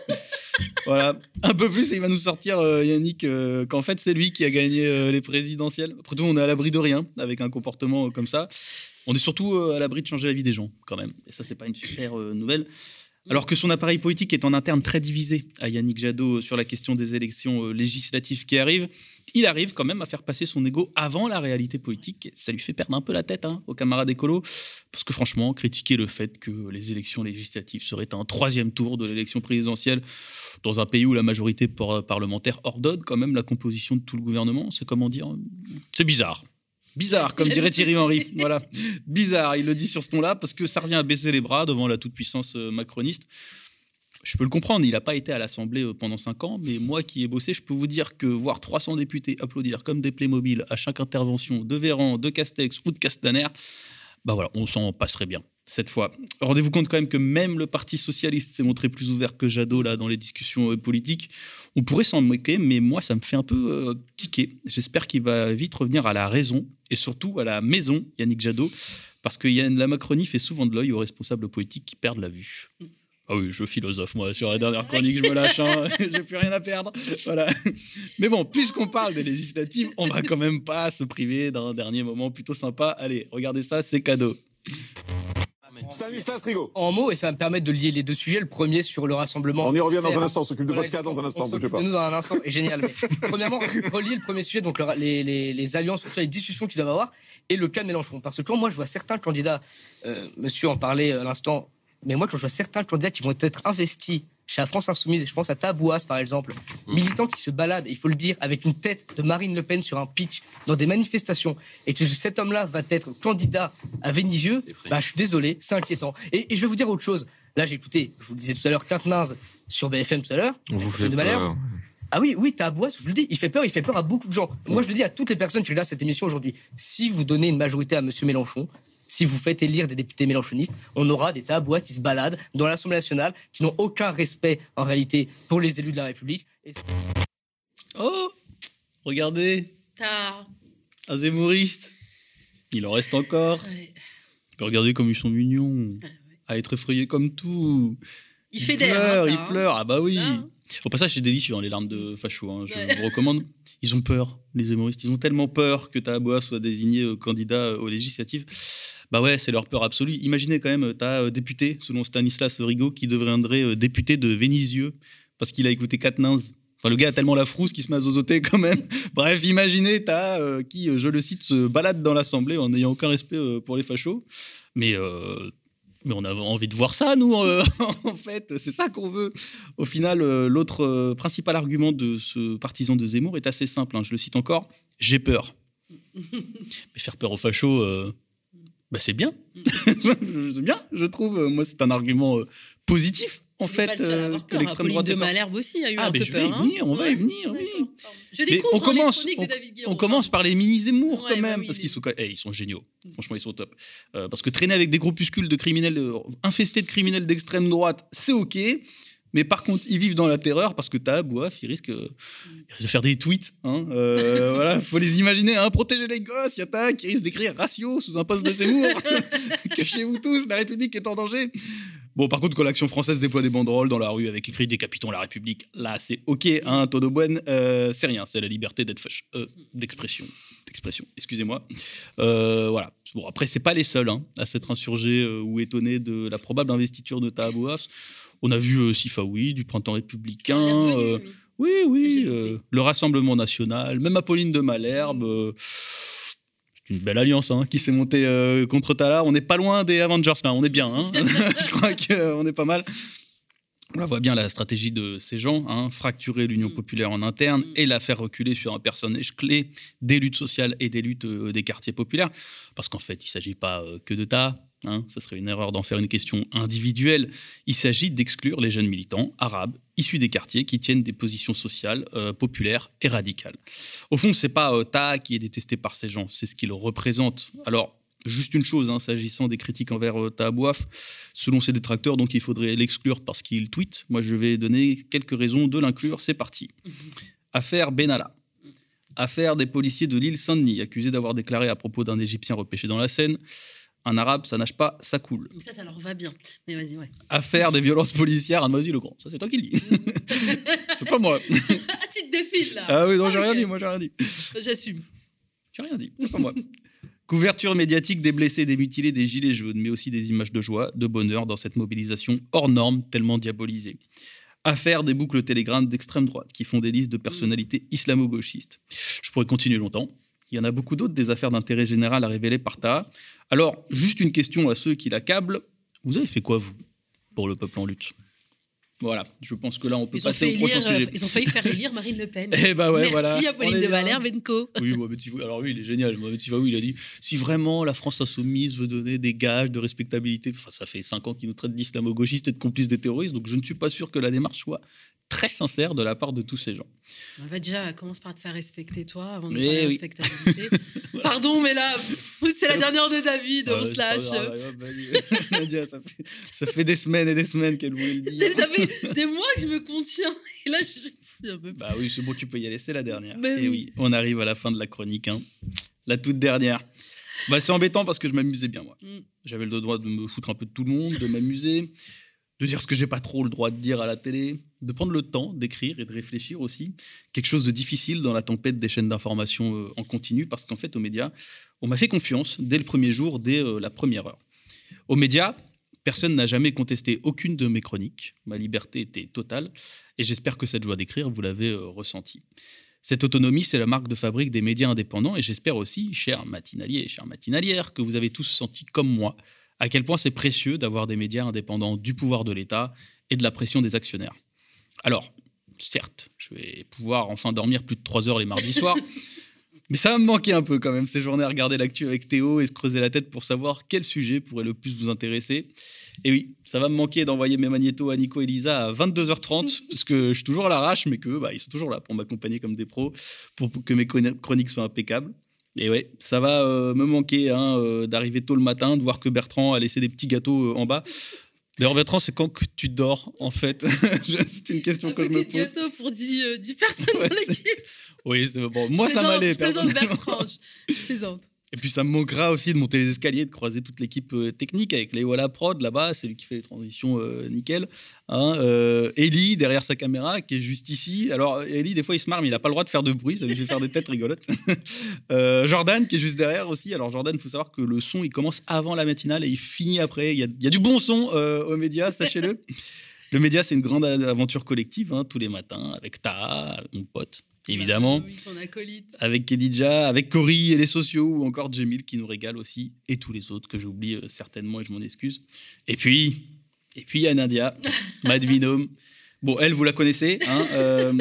Voilà. Un peu plus, et il va nous sortir, euh, Yannick, euh, qu'en fait, c'est lui qui a gagné euh, les présidentielles. Après tout, on est à l'abri de rien avec un comportement comme ça. On est surtout euh, à l'abri de changer la vie des gens, quand même. Et ça, c'est pas une super euh, nouvelle. Alors que son appareil politique est en interne très divisé à Yannick Jadot sur la question des élections euh, législatives qui arrivent, il arrive quand même à faire passer son ego avant la réalité politique. Ça lui fait perdre un peu la tête hein, aux camarades écolos, parce que franchement, critiquer le fait que les élections législatives seraient un troisième tour de l'élection présidentielle dans un pays où la majorité par- parlementaire ordonne quand même la composition de tout le gouvernement, c'est comment dire C'est bizarre. Bizarre, comme dirait Thierry Henry. Voilà. Bizarre, il le dit sur ce ton-là, parce que ça revient à baisser les bras devant la toute-puissance euh, macroniste. Je peux le comprendre, il n'a pas été à l'Assemblée euh, pendant 5 ans, mais moi qui ai bossé, je peux vous dire que voir 300 députés applaudir comme des Playmobil à chaque intervention de Véran, de Castex ou de Castaner, bah voilà, on s'en passerait bien cette fois. Rendez-vous compte quand même que même le Parti socialiste s'est montré plus ouvert que Jadot là dans les discussions euh, politiques. On pourrait s'en moquer, mais moi ça me fait un peu euh, tiquer. J'espère qu'il va vite revenir à la raison et surtout à la maison, Yannick Jadot, parce que Yann, la Macronie fait souvent de l'œil aux responsables politiques qui perdent la vue. Ah oui, je philosophe, moi, sur la dernière chronique, je me lâche, hein. j'ai plus rien à perdre. Voilà. Mais bon, puisqu'on parle des législatives, on va quand même pas se priver d'un dernier moment plutôt sympa. Allez, regardez ça, c'est cadeau. Stanislas Rigaud. En mots, et ça va me permettre de lier les deux sujets. Le premier sur le rassemblement. On y revient dans un instant, on s'occupe de votre cas dans un instant, on bougez s'occupe pas. de nous dans un instant, et génial. Mais, premièrement, relier le premier sujet, donc le- les, les- les alliances, les discussions qu'ils doivent avoir, et le cas de Mélenchon. Parce que moi, je vois certains candidats, euh, monsieur en parlait à l'instant, mais moi, quand je vois certains candidats qui vont être investis chez la France Insoumise, et je pense à Tabouas par exemple, militants qui se baladent, il faut le dire, avec une tête de Marine Le Pen sur un pitch dans des manifestations, et que cet homme-là va être candidat à Vénisieux, bah, je suis désolé, c'est inquiétant. Et, et je vais vous dire autre chose. Là, j'ai écouté, je vous le disais tout à l'heure, Quintenaz sur BFM tout à l'heure. On vous fait de Malherbe. peur. Ah oui, oui, bois, je vous le dis, il fait peur, il fait peur à beaucoup de gens. Moi, je le dis à toutes les personnes qui regardent cette émission aujourd'hui. Si vous donnez une majorité à Monsieur Mélenchon, si vous faites élire des députés mélenchonistes, on aura des tabouas qui se baladent dans l'Assemblée nationale, qui n'ont aucun respect en réalité pour les élus de la République. Et- Oh Regardez, T'as. un zémouriste. Il en reste encore. Regarder comme ils sont mignons. À être effrayés comme tout. Il fait pleure, hein, il hein. pleure. Ah bah oui. Là. Au passage, c'est délicieux, hein, les larmes de facho. hein, Je Ouais. vous recommande. Ils ont peur, les humoristes. Ils ont tellement peur que Tabois soit désigné euh, candidat euh, aux législatives. Bah ouais, c'est leur peur absolue. Imaginez quand même, tu as député, selon Stanislas Rigaud, qui deviendrait euh, député de Vénisieux parce qu'il a écouté Quatennens. Enfin, le gars a tellement la frousse qu'il se met à zozoter quand même. Bref, imaginez, t'as euh, qui, euh, je le cite, se balade dans l'Assemblée en n'ayant aucun respect euh, pour les fachos. Mais, euh, mais on a envie de voir ça, nous, euh, en fait. C'est ça qu'on veut. Au final, euh, l'autre euh, principal argument de ce partisan de Zemmour est assez simple. hein. Je le cite encore. J'ai peur. Mais faire peur aux fachos, bah, c'est bien. c'est bien, je trouve. Moi, c'est un argument positif, en fait, euh, que peur. l'extrême droite de. Malherbe aussi a eu Ah, un mais peu je vais peur. y hein. venir, on va y Ouais. venir, oui. Je Mais découvre on hein, commence, on, de David Guiraud. on commence par les mini Zemmour Ouais, quand bah même, oui, parce oui. qu'ils sont, eh, ils sont géniaux. Franchement, ils sont top. Euh, parce que traîner avec des groupuscules de criminels infestés de criminels d'extrême droite, c'est ok. Mais par contre, ils vivent dans la terreur parce que t'as Boaf, ils risquent euh, ils risquent de faire des tweets. Hein, euh, voilà, faut les imaginer. Hein, protéger les gosses, il y a ta qui risque d'écrire ratio sous un poste de Zemmour. Cachez-vous tous, la République est en danger. Bon, par contre, quand l'action française déploie des banderoles dans la rue avec écrit Décapitons la République, là, c'est OK. Hein, Todo Buen, euh, c'est rien. C'est la liberté d'être fâche- euh, d'expression. D'expression, excusez-moi. Euh, voilà. Bon, après, c'est pas les seuls hein, à s'être insurgés ou étonnés de la probable investiture de Tahabouaf. On a vu euh, Sifawi, du Printemps républicain. euh, oui, oui. euh, le Rassemblement national, même Apolline de Malherbe. c'est une belle alliance hein, qui s'est montée euh, contre Tala. On n'est pas loin des Avengers là, on est bien. hein. Je crois qu'on est pas mal. On la voit bien, la stratégie de ces gens, hein, fracturer l'Union Mm. populaire en interne et la faire reculer sur un personnage clé des luttes sociales et des luttes euh, des quartiers populaires. Parce qu'en fait, il ne s'agit pas euh, que de tas. Hein, ce serait une erreur d'en faire une question individuelle. Il s'agit d'exclure les jeunes militants arabes issus des quartiers qui tiennent des positions sociales euh, populaires et radicales. Au fond, c'est pas euh, qui est détesté par ces gens, c'est ce qu'il représente. Alors, juste une chose, hein, s'agissant des critiques envers euh, Taha Bouaf, selon ses détracteurs, donc il faudrait l'exclure parce qu'il tweet. Moi, je vais donner quelques raisons de l'inclure. C'est parti. Affaire Benalla. Affaire des policiers de l'île Saint-Denis, accusés d'avoir déclaré à propos d'un Égyptien repêché dans la Seine Un arabe, ça nage pas, ça coule. Ça, ça leur va bien. Mais vas-y, ouais. Affaire des violences policières à Noisy-le-Grand. Ça, c'est toi qui le dis. c'est pas moi. ah, tu te défiles là. Ah oui, non, j'ai ok. rien dit, moi, j'ai rien dit. J'assume. J'ai rien dit, c'est pas moi. Couverture médiatique des blessés, des mutilés, des gilets jaunes, mais aussi des images de joie, de bonheur dans cette mobilisation hors norme, tellement diabolisée. Affaire des boucles télégrammes d'extrême droite qui font des listes de personnalités islamo-gauchistes. Je pourrais continuer longtemps. Il y en a beaucoup d'autres des affaires d'intérêt général à révéler par Taha. Alors, juste une question à ceux qui l'accablent. Vous avez fait quoi, vous, pour le peuple en lutte? Voilà, je pense que là, on peut Ils passer au prochain euh, sujet. ils ont failli faire élire Marine Le Pen. Eh ben ouais, Merci voilà. à Pauline de. Valère, Benko. Oui, Sivou- alors lui, il est génial. Sivaoui, il a dit si vraiment la France insoumise veut donner des gages de respectabilité, enfin, ça fait cinq ans qu'il nous traite d'islamo-gauchistes et de complices des terroristes, donc je ne suis pas sûr que la démarche soit très sincère de la part de tous ces gens. On va déjà commence par te faire respecter toi avant de Mais parler oui. respectabilité. Pardon, mais là, c'est la dernière de David, Ouais, on se lâche. ça fait, ça fait des semaines et des semaines qu'elle voulait le dire. Ça fait des mois que je me contiens. Et là, je je un peu. Bah oui, c'est bon, tu peux y aller, c'est la dernière. Mais et oui. oui, on arrive à la fin de la chronique, hein. la toute dernière. Bah, c'est embêtant parce que je m'amusais bien, moi. Mm. J'avais le droit de me foutre un peu de tout le monde, de m'amuser, de dire ce que j'ai pas trop le droit de dire à la télé, de prendre le temps d'écrire et de réfléchir aussi. Quelque chose de difficile dans la tempête des chaînes d'information euh, en continu, parce qu'en fait, aux médias, on m'a fait confiance dès le premier jour, dès euh, la première heure. Aux médias, personne n'a jamais contesté aucune de mes chroniques. Ma liberté était totale, et j'espère que cette joie d'écrire, vous l'avez euh, ressentie. Cette autonomie, c'est la marque de fabrique des médias indépendants, et j'espère aussi, chers matinaliers et chères matinalières, que vous avez tous senti comme moi à quel point c'est précieux d'avoir des médias indépendants du pouvoir de l'État et de la pression des actionnaires. Alors, certes, je vais pouvoir enfin dormir plus de 3 heures les mardis soirs, mais ça va me manquer un peu quand même, ces journées à regarder l'actu avec Théo et se creuser la tête pour savoir quel sujet pourrait le plus vous intéresser. Et oui, ça va me manquer d'envoyer mes magnétos à Nico et Lisa à 22h30, parce que je suis toujours à l'arrache, mais que bah, ils sont toujours là pour m'accompagner comme des pros, pour que mes chroni- chroniques soient impeccables. Et ouais, ça va euh, me manquer hein, euh, d'arriver tôt le matin, de voir que Bertrand a laissé des petits gâteaux euh, en bas. D'ailleurs, Bertrand, c'est quand que tu dors, en fait? C'est une question que je me Petit pose. gâteau pour 10, euh, 10 personnes Ouais, dans l'équipe. Oui, bon. Je Moi, ça m'allait. Je plaisante. Bertrand. Je, je plaisante. Et puis ça me manquera aussi de monter les escaliers, de croiser toute l'équipe euh, technique avec les Voilà Prod là-bas, c'est lui qui fait les transitions euh, nickel. Hein, euh, Ellie derrière sa caméra qui est juste ici. Alors Ellie des fois il se marre mais il n'a pas le droit de faire de bruit, ça lui fait faire des têtes rigolotes. Euh, Jordan qui est juste derrière aussi. Alors Jordan, il faut savoir que le son il commence avant la matinale et il finit après. Il y a, il y a du bon son aux médias, sachez-le. Le média c'est une grande aventure collective hein, tous les matins avec Ta, mon pote évidemment Bah oui, acolyte. avec Kedija, avec Cory et les sociaux, ou encore Jamil qui nous régale aussi, et tous les autres que j'oublie euh, certainement et je m'en excuse. Et puis, et puis il y a Nadia, Mad Vinome. Bon, elle, vous la connaissez, hein, euh,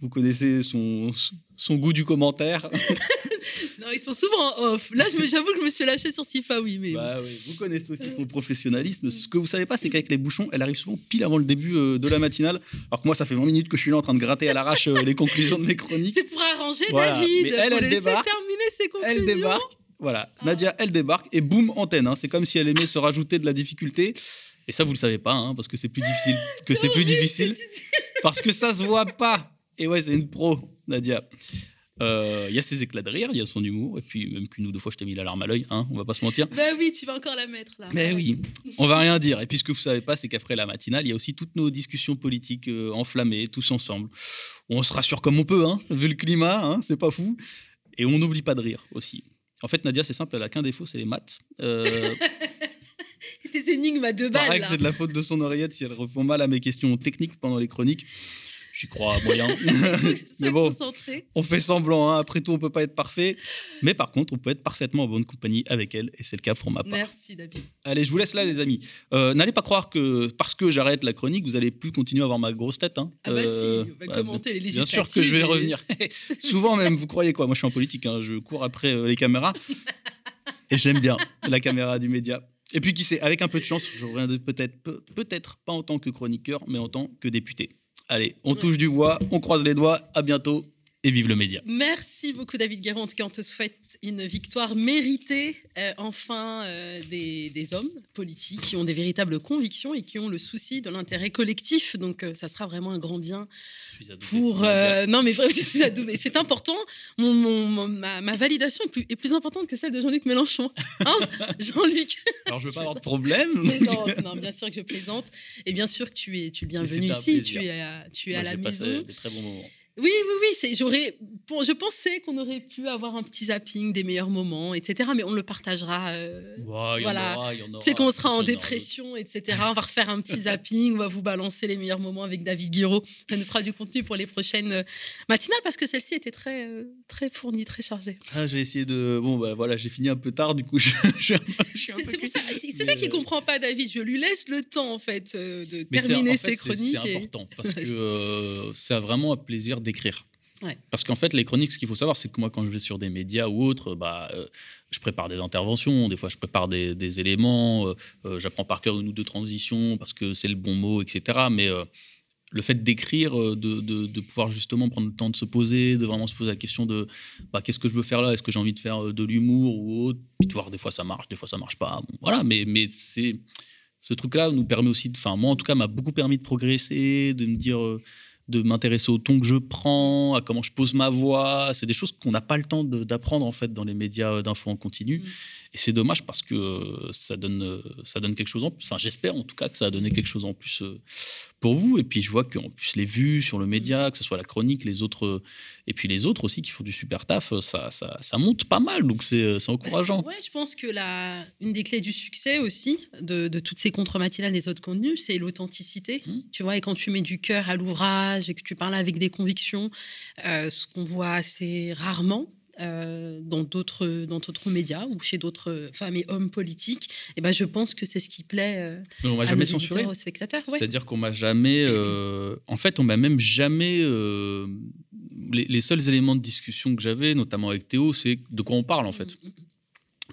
vous connaissez son, son goût du commentaire. Non, ils sont souvent en off. Là, j'avoue que je me suis lâchée sur Sifa, oui. Mais Bah oui, vous connaissez aussi son professionnalisme. Ce que vous savez pas, c'est qu'avec les bouchons, elle arrive souvent pile avant le début euh, de la matinale. Alors que moi, ça fait 20 minutes que je suis là en train de gratter à l'arrache euh, les conclusions de mes chroniques. c'est pour arranger Voilà. David. Mais elle, elle laisser débarque. terminer ses conclusions. Elle débarque. Voilà, Nadia, elle débarque et boum, antenne. hein. C'est comme si elle aimait se rajouter de la difficulté. Et ça, vous le savez pas, hein, parce que c'est plus difficile. Que c'est plus difficile. Parce que ça se voit pas. Et ouais, c'est une pro, Nadia. Euh, Il y a ses éclats de rire, il y a son humour, et puis même qu'une ou deux fois, je t'ai mis la larme à l'œil, hein, on va pas se mentir. Bah oui, tu vas encore la mettre là. Mais oui, on va rien dire. Et puis ce que vous savez pas, c'est qu'après la matinale, il y a aussi toutes nos discussions politiques euh, enflammées, tous ensemble. On se rassure comme on peut, hein, vu le climat, hein, c'est pas fou. Et on n'oublie pas de rire aussi. En fait, Nadia, c'est simple, elle a qu'un défaut, c'est les maths. Euh, Tes énigmes à deux balles. pareil que là. c'est de la faute de son oreillette si elle répond mal à mes questions techniques pendant les chroniques. J'y crois moyen. Mais bon, concentrée. on fait semblant. hein. Après tout, on peut pas être parfait. Mais par contre, on peut être parfaitement en bonne compagnie avec elle. Et c'est le cas pour ma part. Merci, David. Allez, je vous laisse là, les amis. Euh, N'allez pas croire que parce que j'arrête la chronique, vous allez plus continuer à avoir ma grosse tête. hein. Ah bah si, Euh, on va ouais, commenter les Bien sûr que je vais législatives et- revenir. Souvent même, vous croyez quoi? Moi, je suis en politique. hein. Je cours après euh, les caméras. Et j'aime bien la caméra du média. Et puis, qui sait, avec un peu de chance, je reviendrai peut-être, peu- peut-être pas en tant que chroniqueur, mais en tant que député. Allez, on touche du bois, on croise les doigts. À bientôt et vive le média. Merci beaucoup, David Guérin. En tout cas, on te souhaite une victoire méritée. Euh, enfin, euh, des, des hommes politiques qui ont des véritables convictions et qui ont le souci de l'intérêt collectif. Donc, euh, ça sera vraiment un grand bien pour. non, mais vraiment, je suis adoubée. C'est important. Mon, mon- mon- ma, ma validation est plus, est plus importante que celle de Jean-Luc Mélenchon. Hein, Jean-Luc Alors, je veux pas avoir de problème. Plaisante. Non, bien sûr que je plaisante. Et bien sûr que tu es, tu es bienvenu ici. Tu es à, tu es à Moi, la j'ai passé maison. des très bons moments. Oui, oui, oui. C'est, j'aurais, bon, je pensais qu'on aurait pu avoir un petit zapping des meilleurs moments, etc. Mais on le partagera. euh, en voilà. aura, qu'on sera en c'est dépression, etc. On va refaire un petit zapping. On va vous balancer les meilleurs moments avec David Guiraud. Ça nous fera du contenu pour les prochaines euh, matinales parce que celle-ci était très, euh, très fournie, très chargée. Ah, j'ai essayé de. Bon, bah voilà, j'ai fini un peu tard, du coup, je, je suis un peu- C'est, c'est ça, c'est ça qu'il euh, comprend pas, David. Je lui laisse le temps, en fait, euh, de Mais c'est- terminer en fait, ses c'est- chroniques. C'est et- important parce que euh, c'est vraiment un plaisir d'écrire. Ouais. Parce qu'en fait, les chroniques, ce qu'il faut savoir, c'est que moi, quand je vais sur des médias ou autres, bah, euh, je prépare des interventions, des fois, je prépare des, des éléments, euh, euh, j'apprends par cœur une ou deux transitions parce que c'est le bon mot, etc. Mais le fait d'écrire, de, de- de pouvoir justement prendre le temps de se poser, de vraiment se poser la question de bah, qu'est-ce que je veux faire là? Est-ce que j'ai envie de faire de l'humour ou autre? Puis de voir, des fois, ça marche, des fois, ça marche pas. Bon, voilà, mais, mais c'est ce truc-là nous permet aussi, enfin moi en tout cas m'a beaucoup permis de progresser, de me dire, de m'intéresser au ton que je prends, à comment je pose ma voix. C'est des choses qu'on n'a pas le temps d'apprendre en fait dans les médias euh, d'infos en continu. Et c'est dommage parce que euh, ça donne, euh, ça donne quelque chose en plus. Enfin j'espère en tout cas que ça a donné quelque chose en plus euh, pour vous. Et puis je vois qu'en plus les vues sur le média, que ce soit la chronique, les autres, et puis les autres aussi qui font du super taf, ça, ça, ça monte pas mal. Donc c'est encourageant. Ouais, je pense que la, une des clés du succès aussi de, de toutes ces contre-matinales des autres contenus, c'est l'authenticité. Mmh. Tu vois, et quand tu mets du cœur à l'ouvrage et que tu parles avec des convictions, euh, ce qu'on voit assez rarement. Euh, dans d'autres dans d'autres médias ou chez d'autres femmes et hommes politiques et ben je pense que c'est ce qui plaît euh, on à jamais censuré. aux spectateurs ouais. C'est-à-dire qu'on m'a jamais. euh, en fait, on m'a même jamais. les, les seuls éléments de discussion que j'avais, notamment avec Théo, c'est de quoi on parle en fait.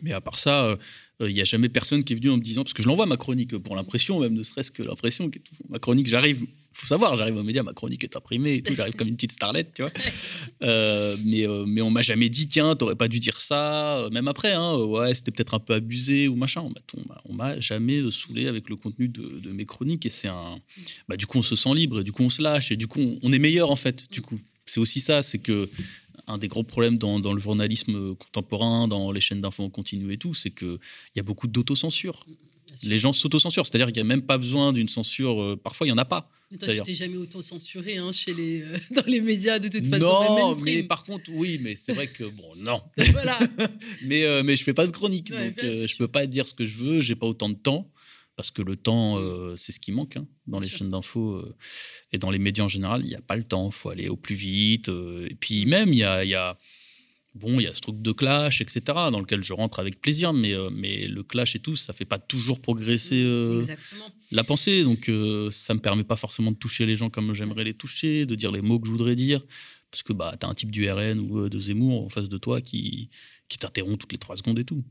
Mais à part ça, il n'y a jamais personne qui est venu en me disant, parce que je l'envoie ma chronique pour l'impression, même ne serait-ce que l'impression. Ma chronique, j'arrive, faut savoir, j'arrive aux médias, ma chronique est imprimée et tout, j'arrive comme une petite starlette, tu vois. Euh, mais, euh, mais on m'a jamais dit, tiens, t'aurais pas dû dire ça, euh, même après, hein, ouais, c'était peut-être un peu abusé ou machin. On m'a- jamais saoulé avec le contenu de, de mes chroniques et c'est un. Bah, du coup, on se sent libre et du coup, on se lâche et du coup, on, on est meilleur en fait. Du coup, c'est aussi ça, c'est que un des gros problèmes dans, dans le journalisme contemporain, dans les chaînes d'infos en continu et tout, c'est qu'il y a beaucoup d'autocensure. Les gens s'autocensurent, c'est-à-dire qu'il n'y a même pas besoin d'une censure. euh, parfois, il n'y en a pas. Mais toi, tu t'es jamais auto-censuré hein, chez les, euh, dans les médias de toute façon. même Non, mais par contre, oui, mais c'est vrai que bon, non. Voilà. mais euh, mais je fais pas de chronique, Ouais, donc bien euh, je peux pas dire ce que je veux. J'ai pas autant de temps parce que le temps, euh, c'est ce qui manque hein, dans les chaînes d'infos euh, et dans les médias en général. Il n'y a pas le temps. Il faut aller au plus vite. et puis même, il y a, il y a Bon, il y a ce truc de clash, etc., dans lequel je rentre avec plaisir, mais, euh, mais le clash et tout, ça fait pas toujours progresser euh, Exactement. la pensée. Donc, euh, ça me permet pas forcément de toucher les gens comme j'aimerais les toucher, de dire les mots que je voudrais dire. Parce que bah, tu as un type du RN ou euh, de Zemmour en face de toi qui, qui t'interrompt toutes les trois secondes et tout.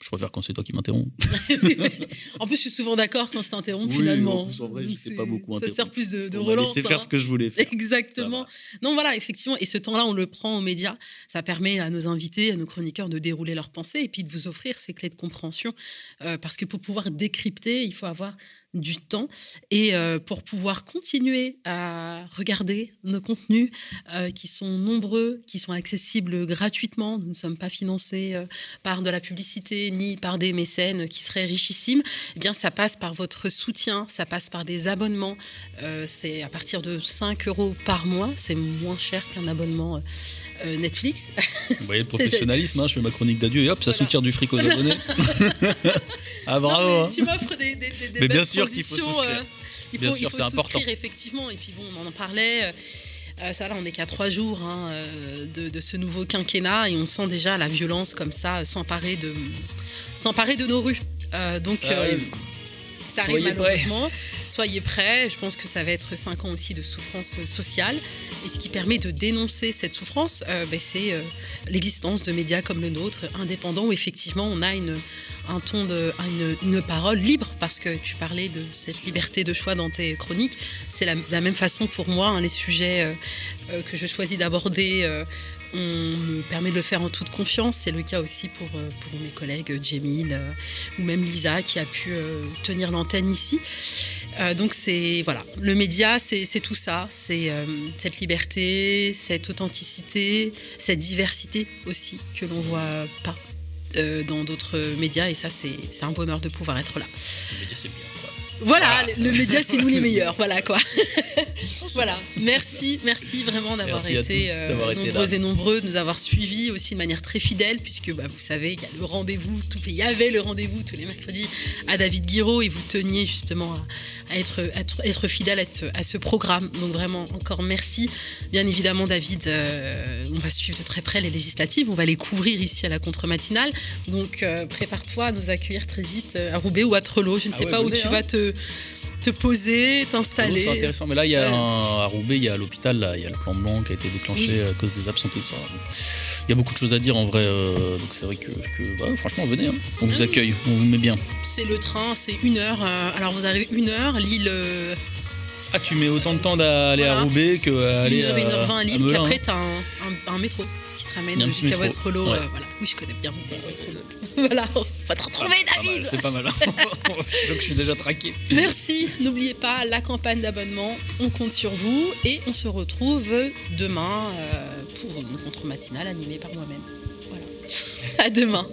Je préfère quand c'est toi qui m'interromps. En plus, je suis souvent d'accord quand je t'interromps Oui, finalement. en plus, en vrai, je sais c'est- pas beaucoup Ça sert plus de, de On m'a relance. faire hein. ce que je voulais faire. Exactement. Non, voilà, effectivement. Et ce temps-là, on le prend aux médias. Ça permet à nos invités, à nos chroniqueurs de dérouler leurs pensées et puis de vous offrir ces clés de compréhension. Euh, parce que pour pouvoir décrypter, il faut avoir du temps. Et euh, pour pouvoir continuer à regarder nos contenus euh, qui sont nombreux, qui sont accessibles gratuitement, nous ne sommes pas financés euh, par de la publicité ni par des mécènes qui seraient richissimes, eh bien ça passe par votre soutien, ça passe par des abonnements. C'est à partir de 5 euros par mois, c'est moins cher qu'un abonnement euh, Netflix. Vous voyez le professionnalisme, hein, je fais ma chronique d'adieu et hop, ça soutire du fric aux abonnés. ah bravo Non, mais hein. Tu m'offres des, des, des- des Mais bien sûr qu'il faut souscrire. euh, il Bien faut, sûr, il faut c'est important. effectivement. Et puis bon, on en parlait. euh, euh, ça, là, on n'est qu'à trois jours hein, euh, de, de ce nouveau quinquennat et on sent déjà la violence comme ça s'emparer de, s'emparer de nos rues. Euh, donc, Ça arrive. ça arrive Soyez prêts. Soyez prêts. Je pense que ça va être cinq ans aussi de souffrance sociale. Et ce qui permet de dénoncer cette souffrance, euh, ben, c'est euh, l'existence de médias comme le nôtre, indépendants, où effectivement on a une, un ton de, une, parole libre, parce que tu parlais de cette liberté de choix dans tes chroniques. C'est la, même façon pour moi, hein, les sujets euh, que je choisis d'aborder. on me permet de le faire en toute confiance. C'est le cas aussi pour, mes collègues Jamil ou même Lisa qui a pu tenir l'antenne ici. Euh, donc c'est voilà, le média, c'est tout ça, c'est euh, cette liberté, cette authenticité, cette diversité aussi que l'on voit pas euh, dans d'autres médias et ça c'est un bonheur de pouvoir être là. C'est bien. Voilà, le- le média c'est nous les meilleurs, voilà quoi. voilà, merci, merci vraiment d'avoir été, euh, été nombreux et nombreux, de nous avoir suivis aussi de manière très fidèle puisque bah, vous savez il y a le rendez-vous, il y avait le rendez-vous tous les mercredis à David Guiraud et vous teniez justement à, à être, à être, être fidèle à, ce- à ce programme. Donc vraiment encore merci. Bien évidemment David, euh, on va suivre de très près les législatives, on va les couvrir ici à la contre-matinale. Donc euh, prépare-toi à nous accueillir très vite euh, à Roubaix ou à Trello. Je ne Ah sais ouais, pas où venez, tu hein. vas te, te poser, Oh, t'installer. C'est intéressant. Mais là, il y a Ouais. un- à Roubaix, il y a l'hôpital, là, il y a le plan blanc qui a été déclenché Oui. à cause des absentés. Enfin, il y a beaucoup de choses à dire en vrai. euh, donc c'est vrai que, que, bah, franchement, venez. hein. On vous Ah accueille, on vous met bien. C'est le train, c'est une heure. euh, alors vous arrivez une heure, Lille, euh, Ah, tu mets autant de temps d'aller à. Roubaix qu'aller une heure, à, une heure vingt à Lille. Puis Melun, après hein. t'as un, un- un métro te ramène jusqu'à. Waterloo. Ouais. euh, voilà. Oui, je connais bien Waterloo. voilà, on va te retrouver mal, David. C'est pas mal. Donc je suis déjà traqué. Merci. N'oubliez pas la campagne d'abonnement. On compte sur vous et on se retrouve demain euh, pour une contre-matinale animée par moi-même. Voilà. À demain.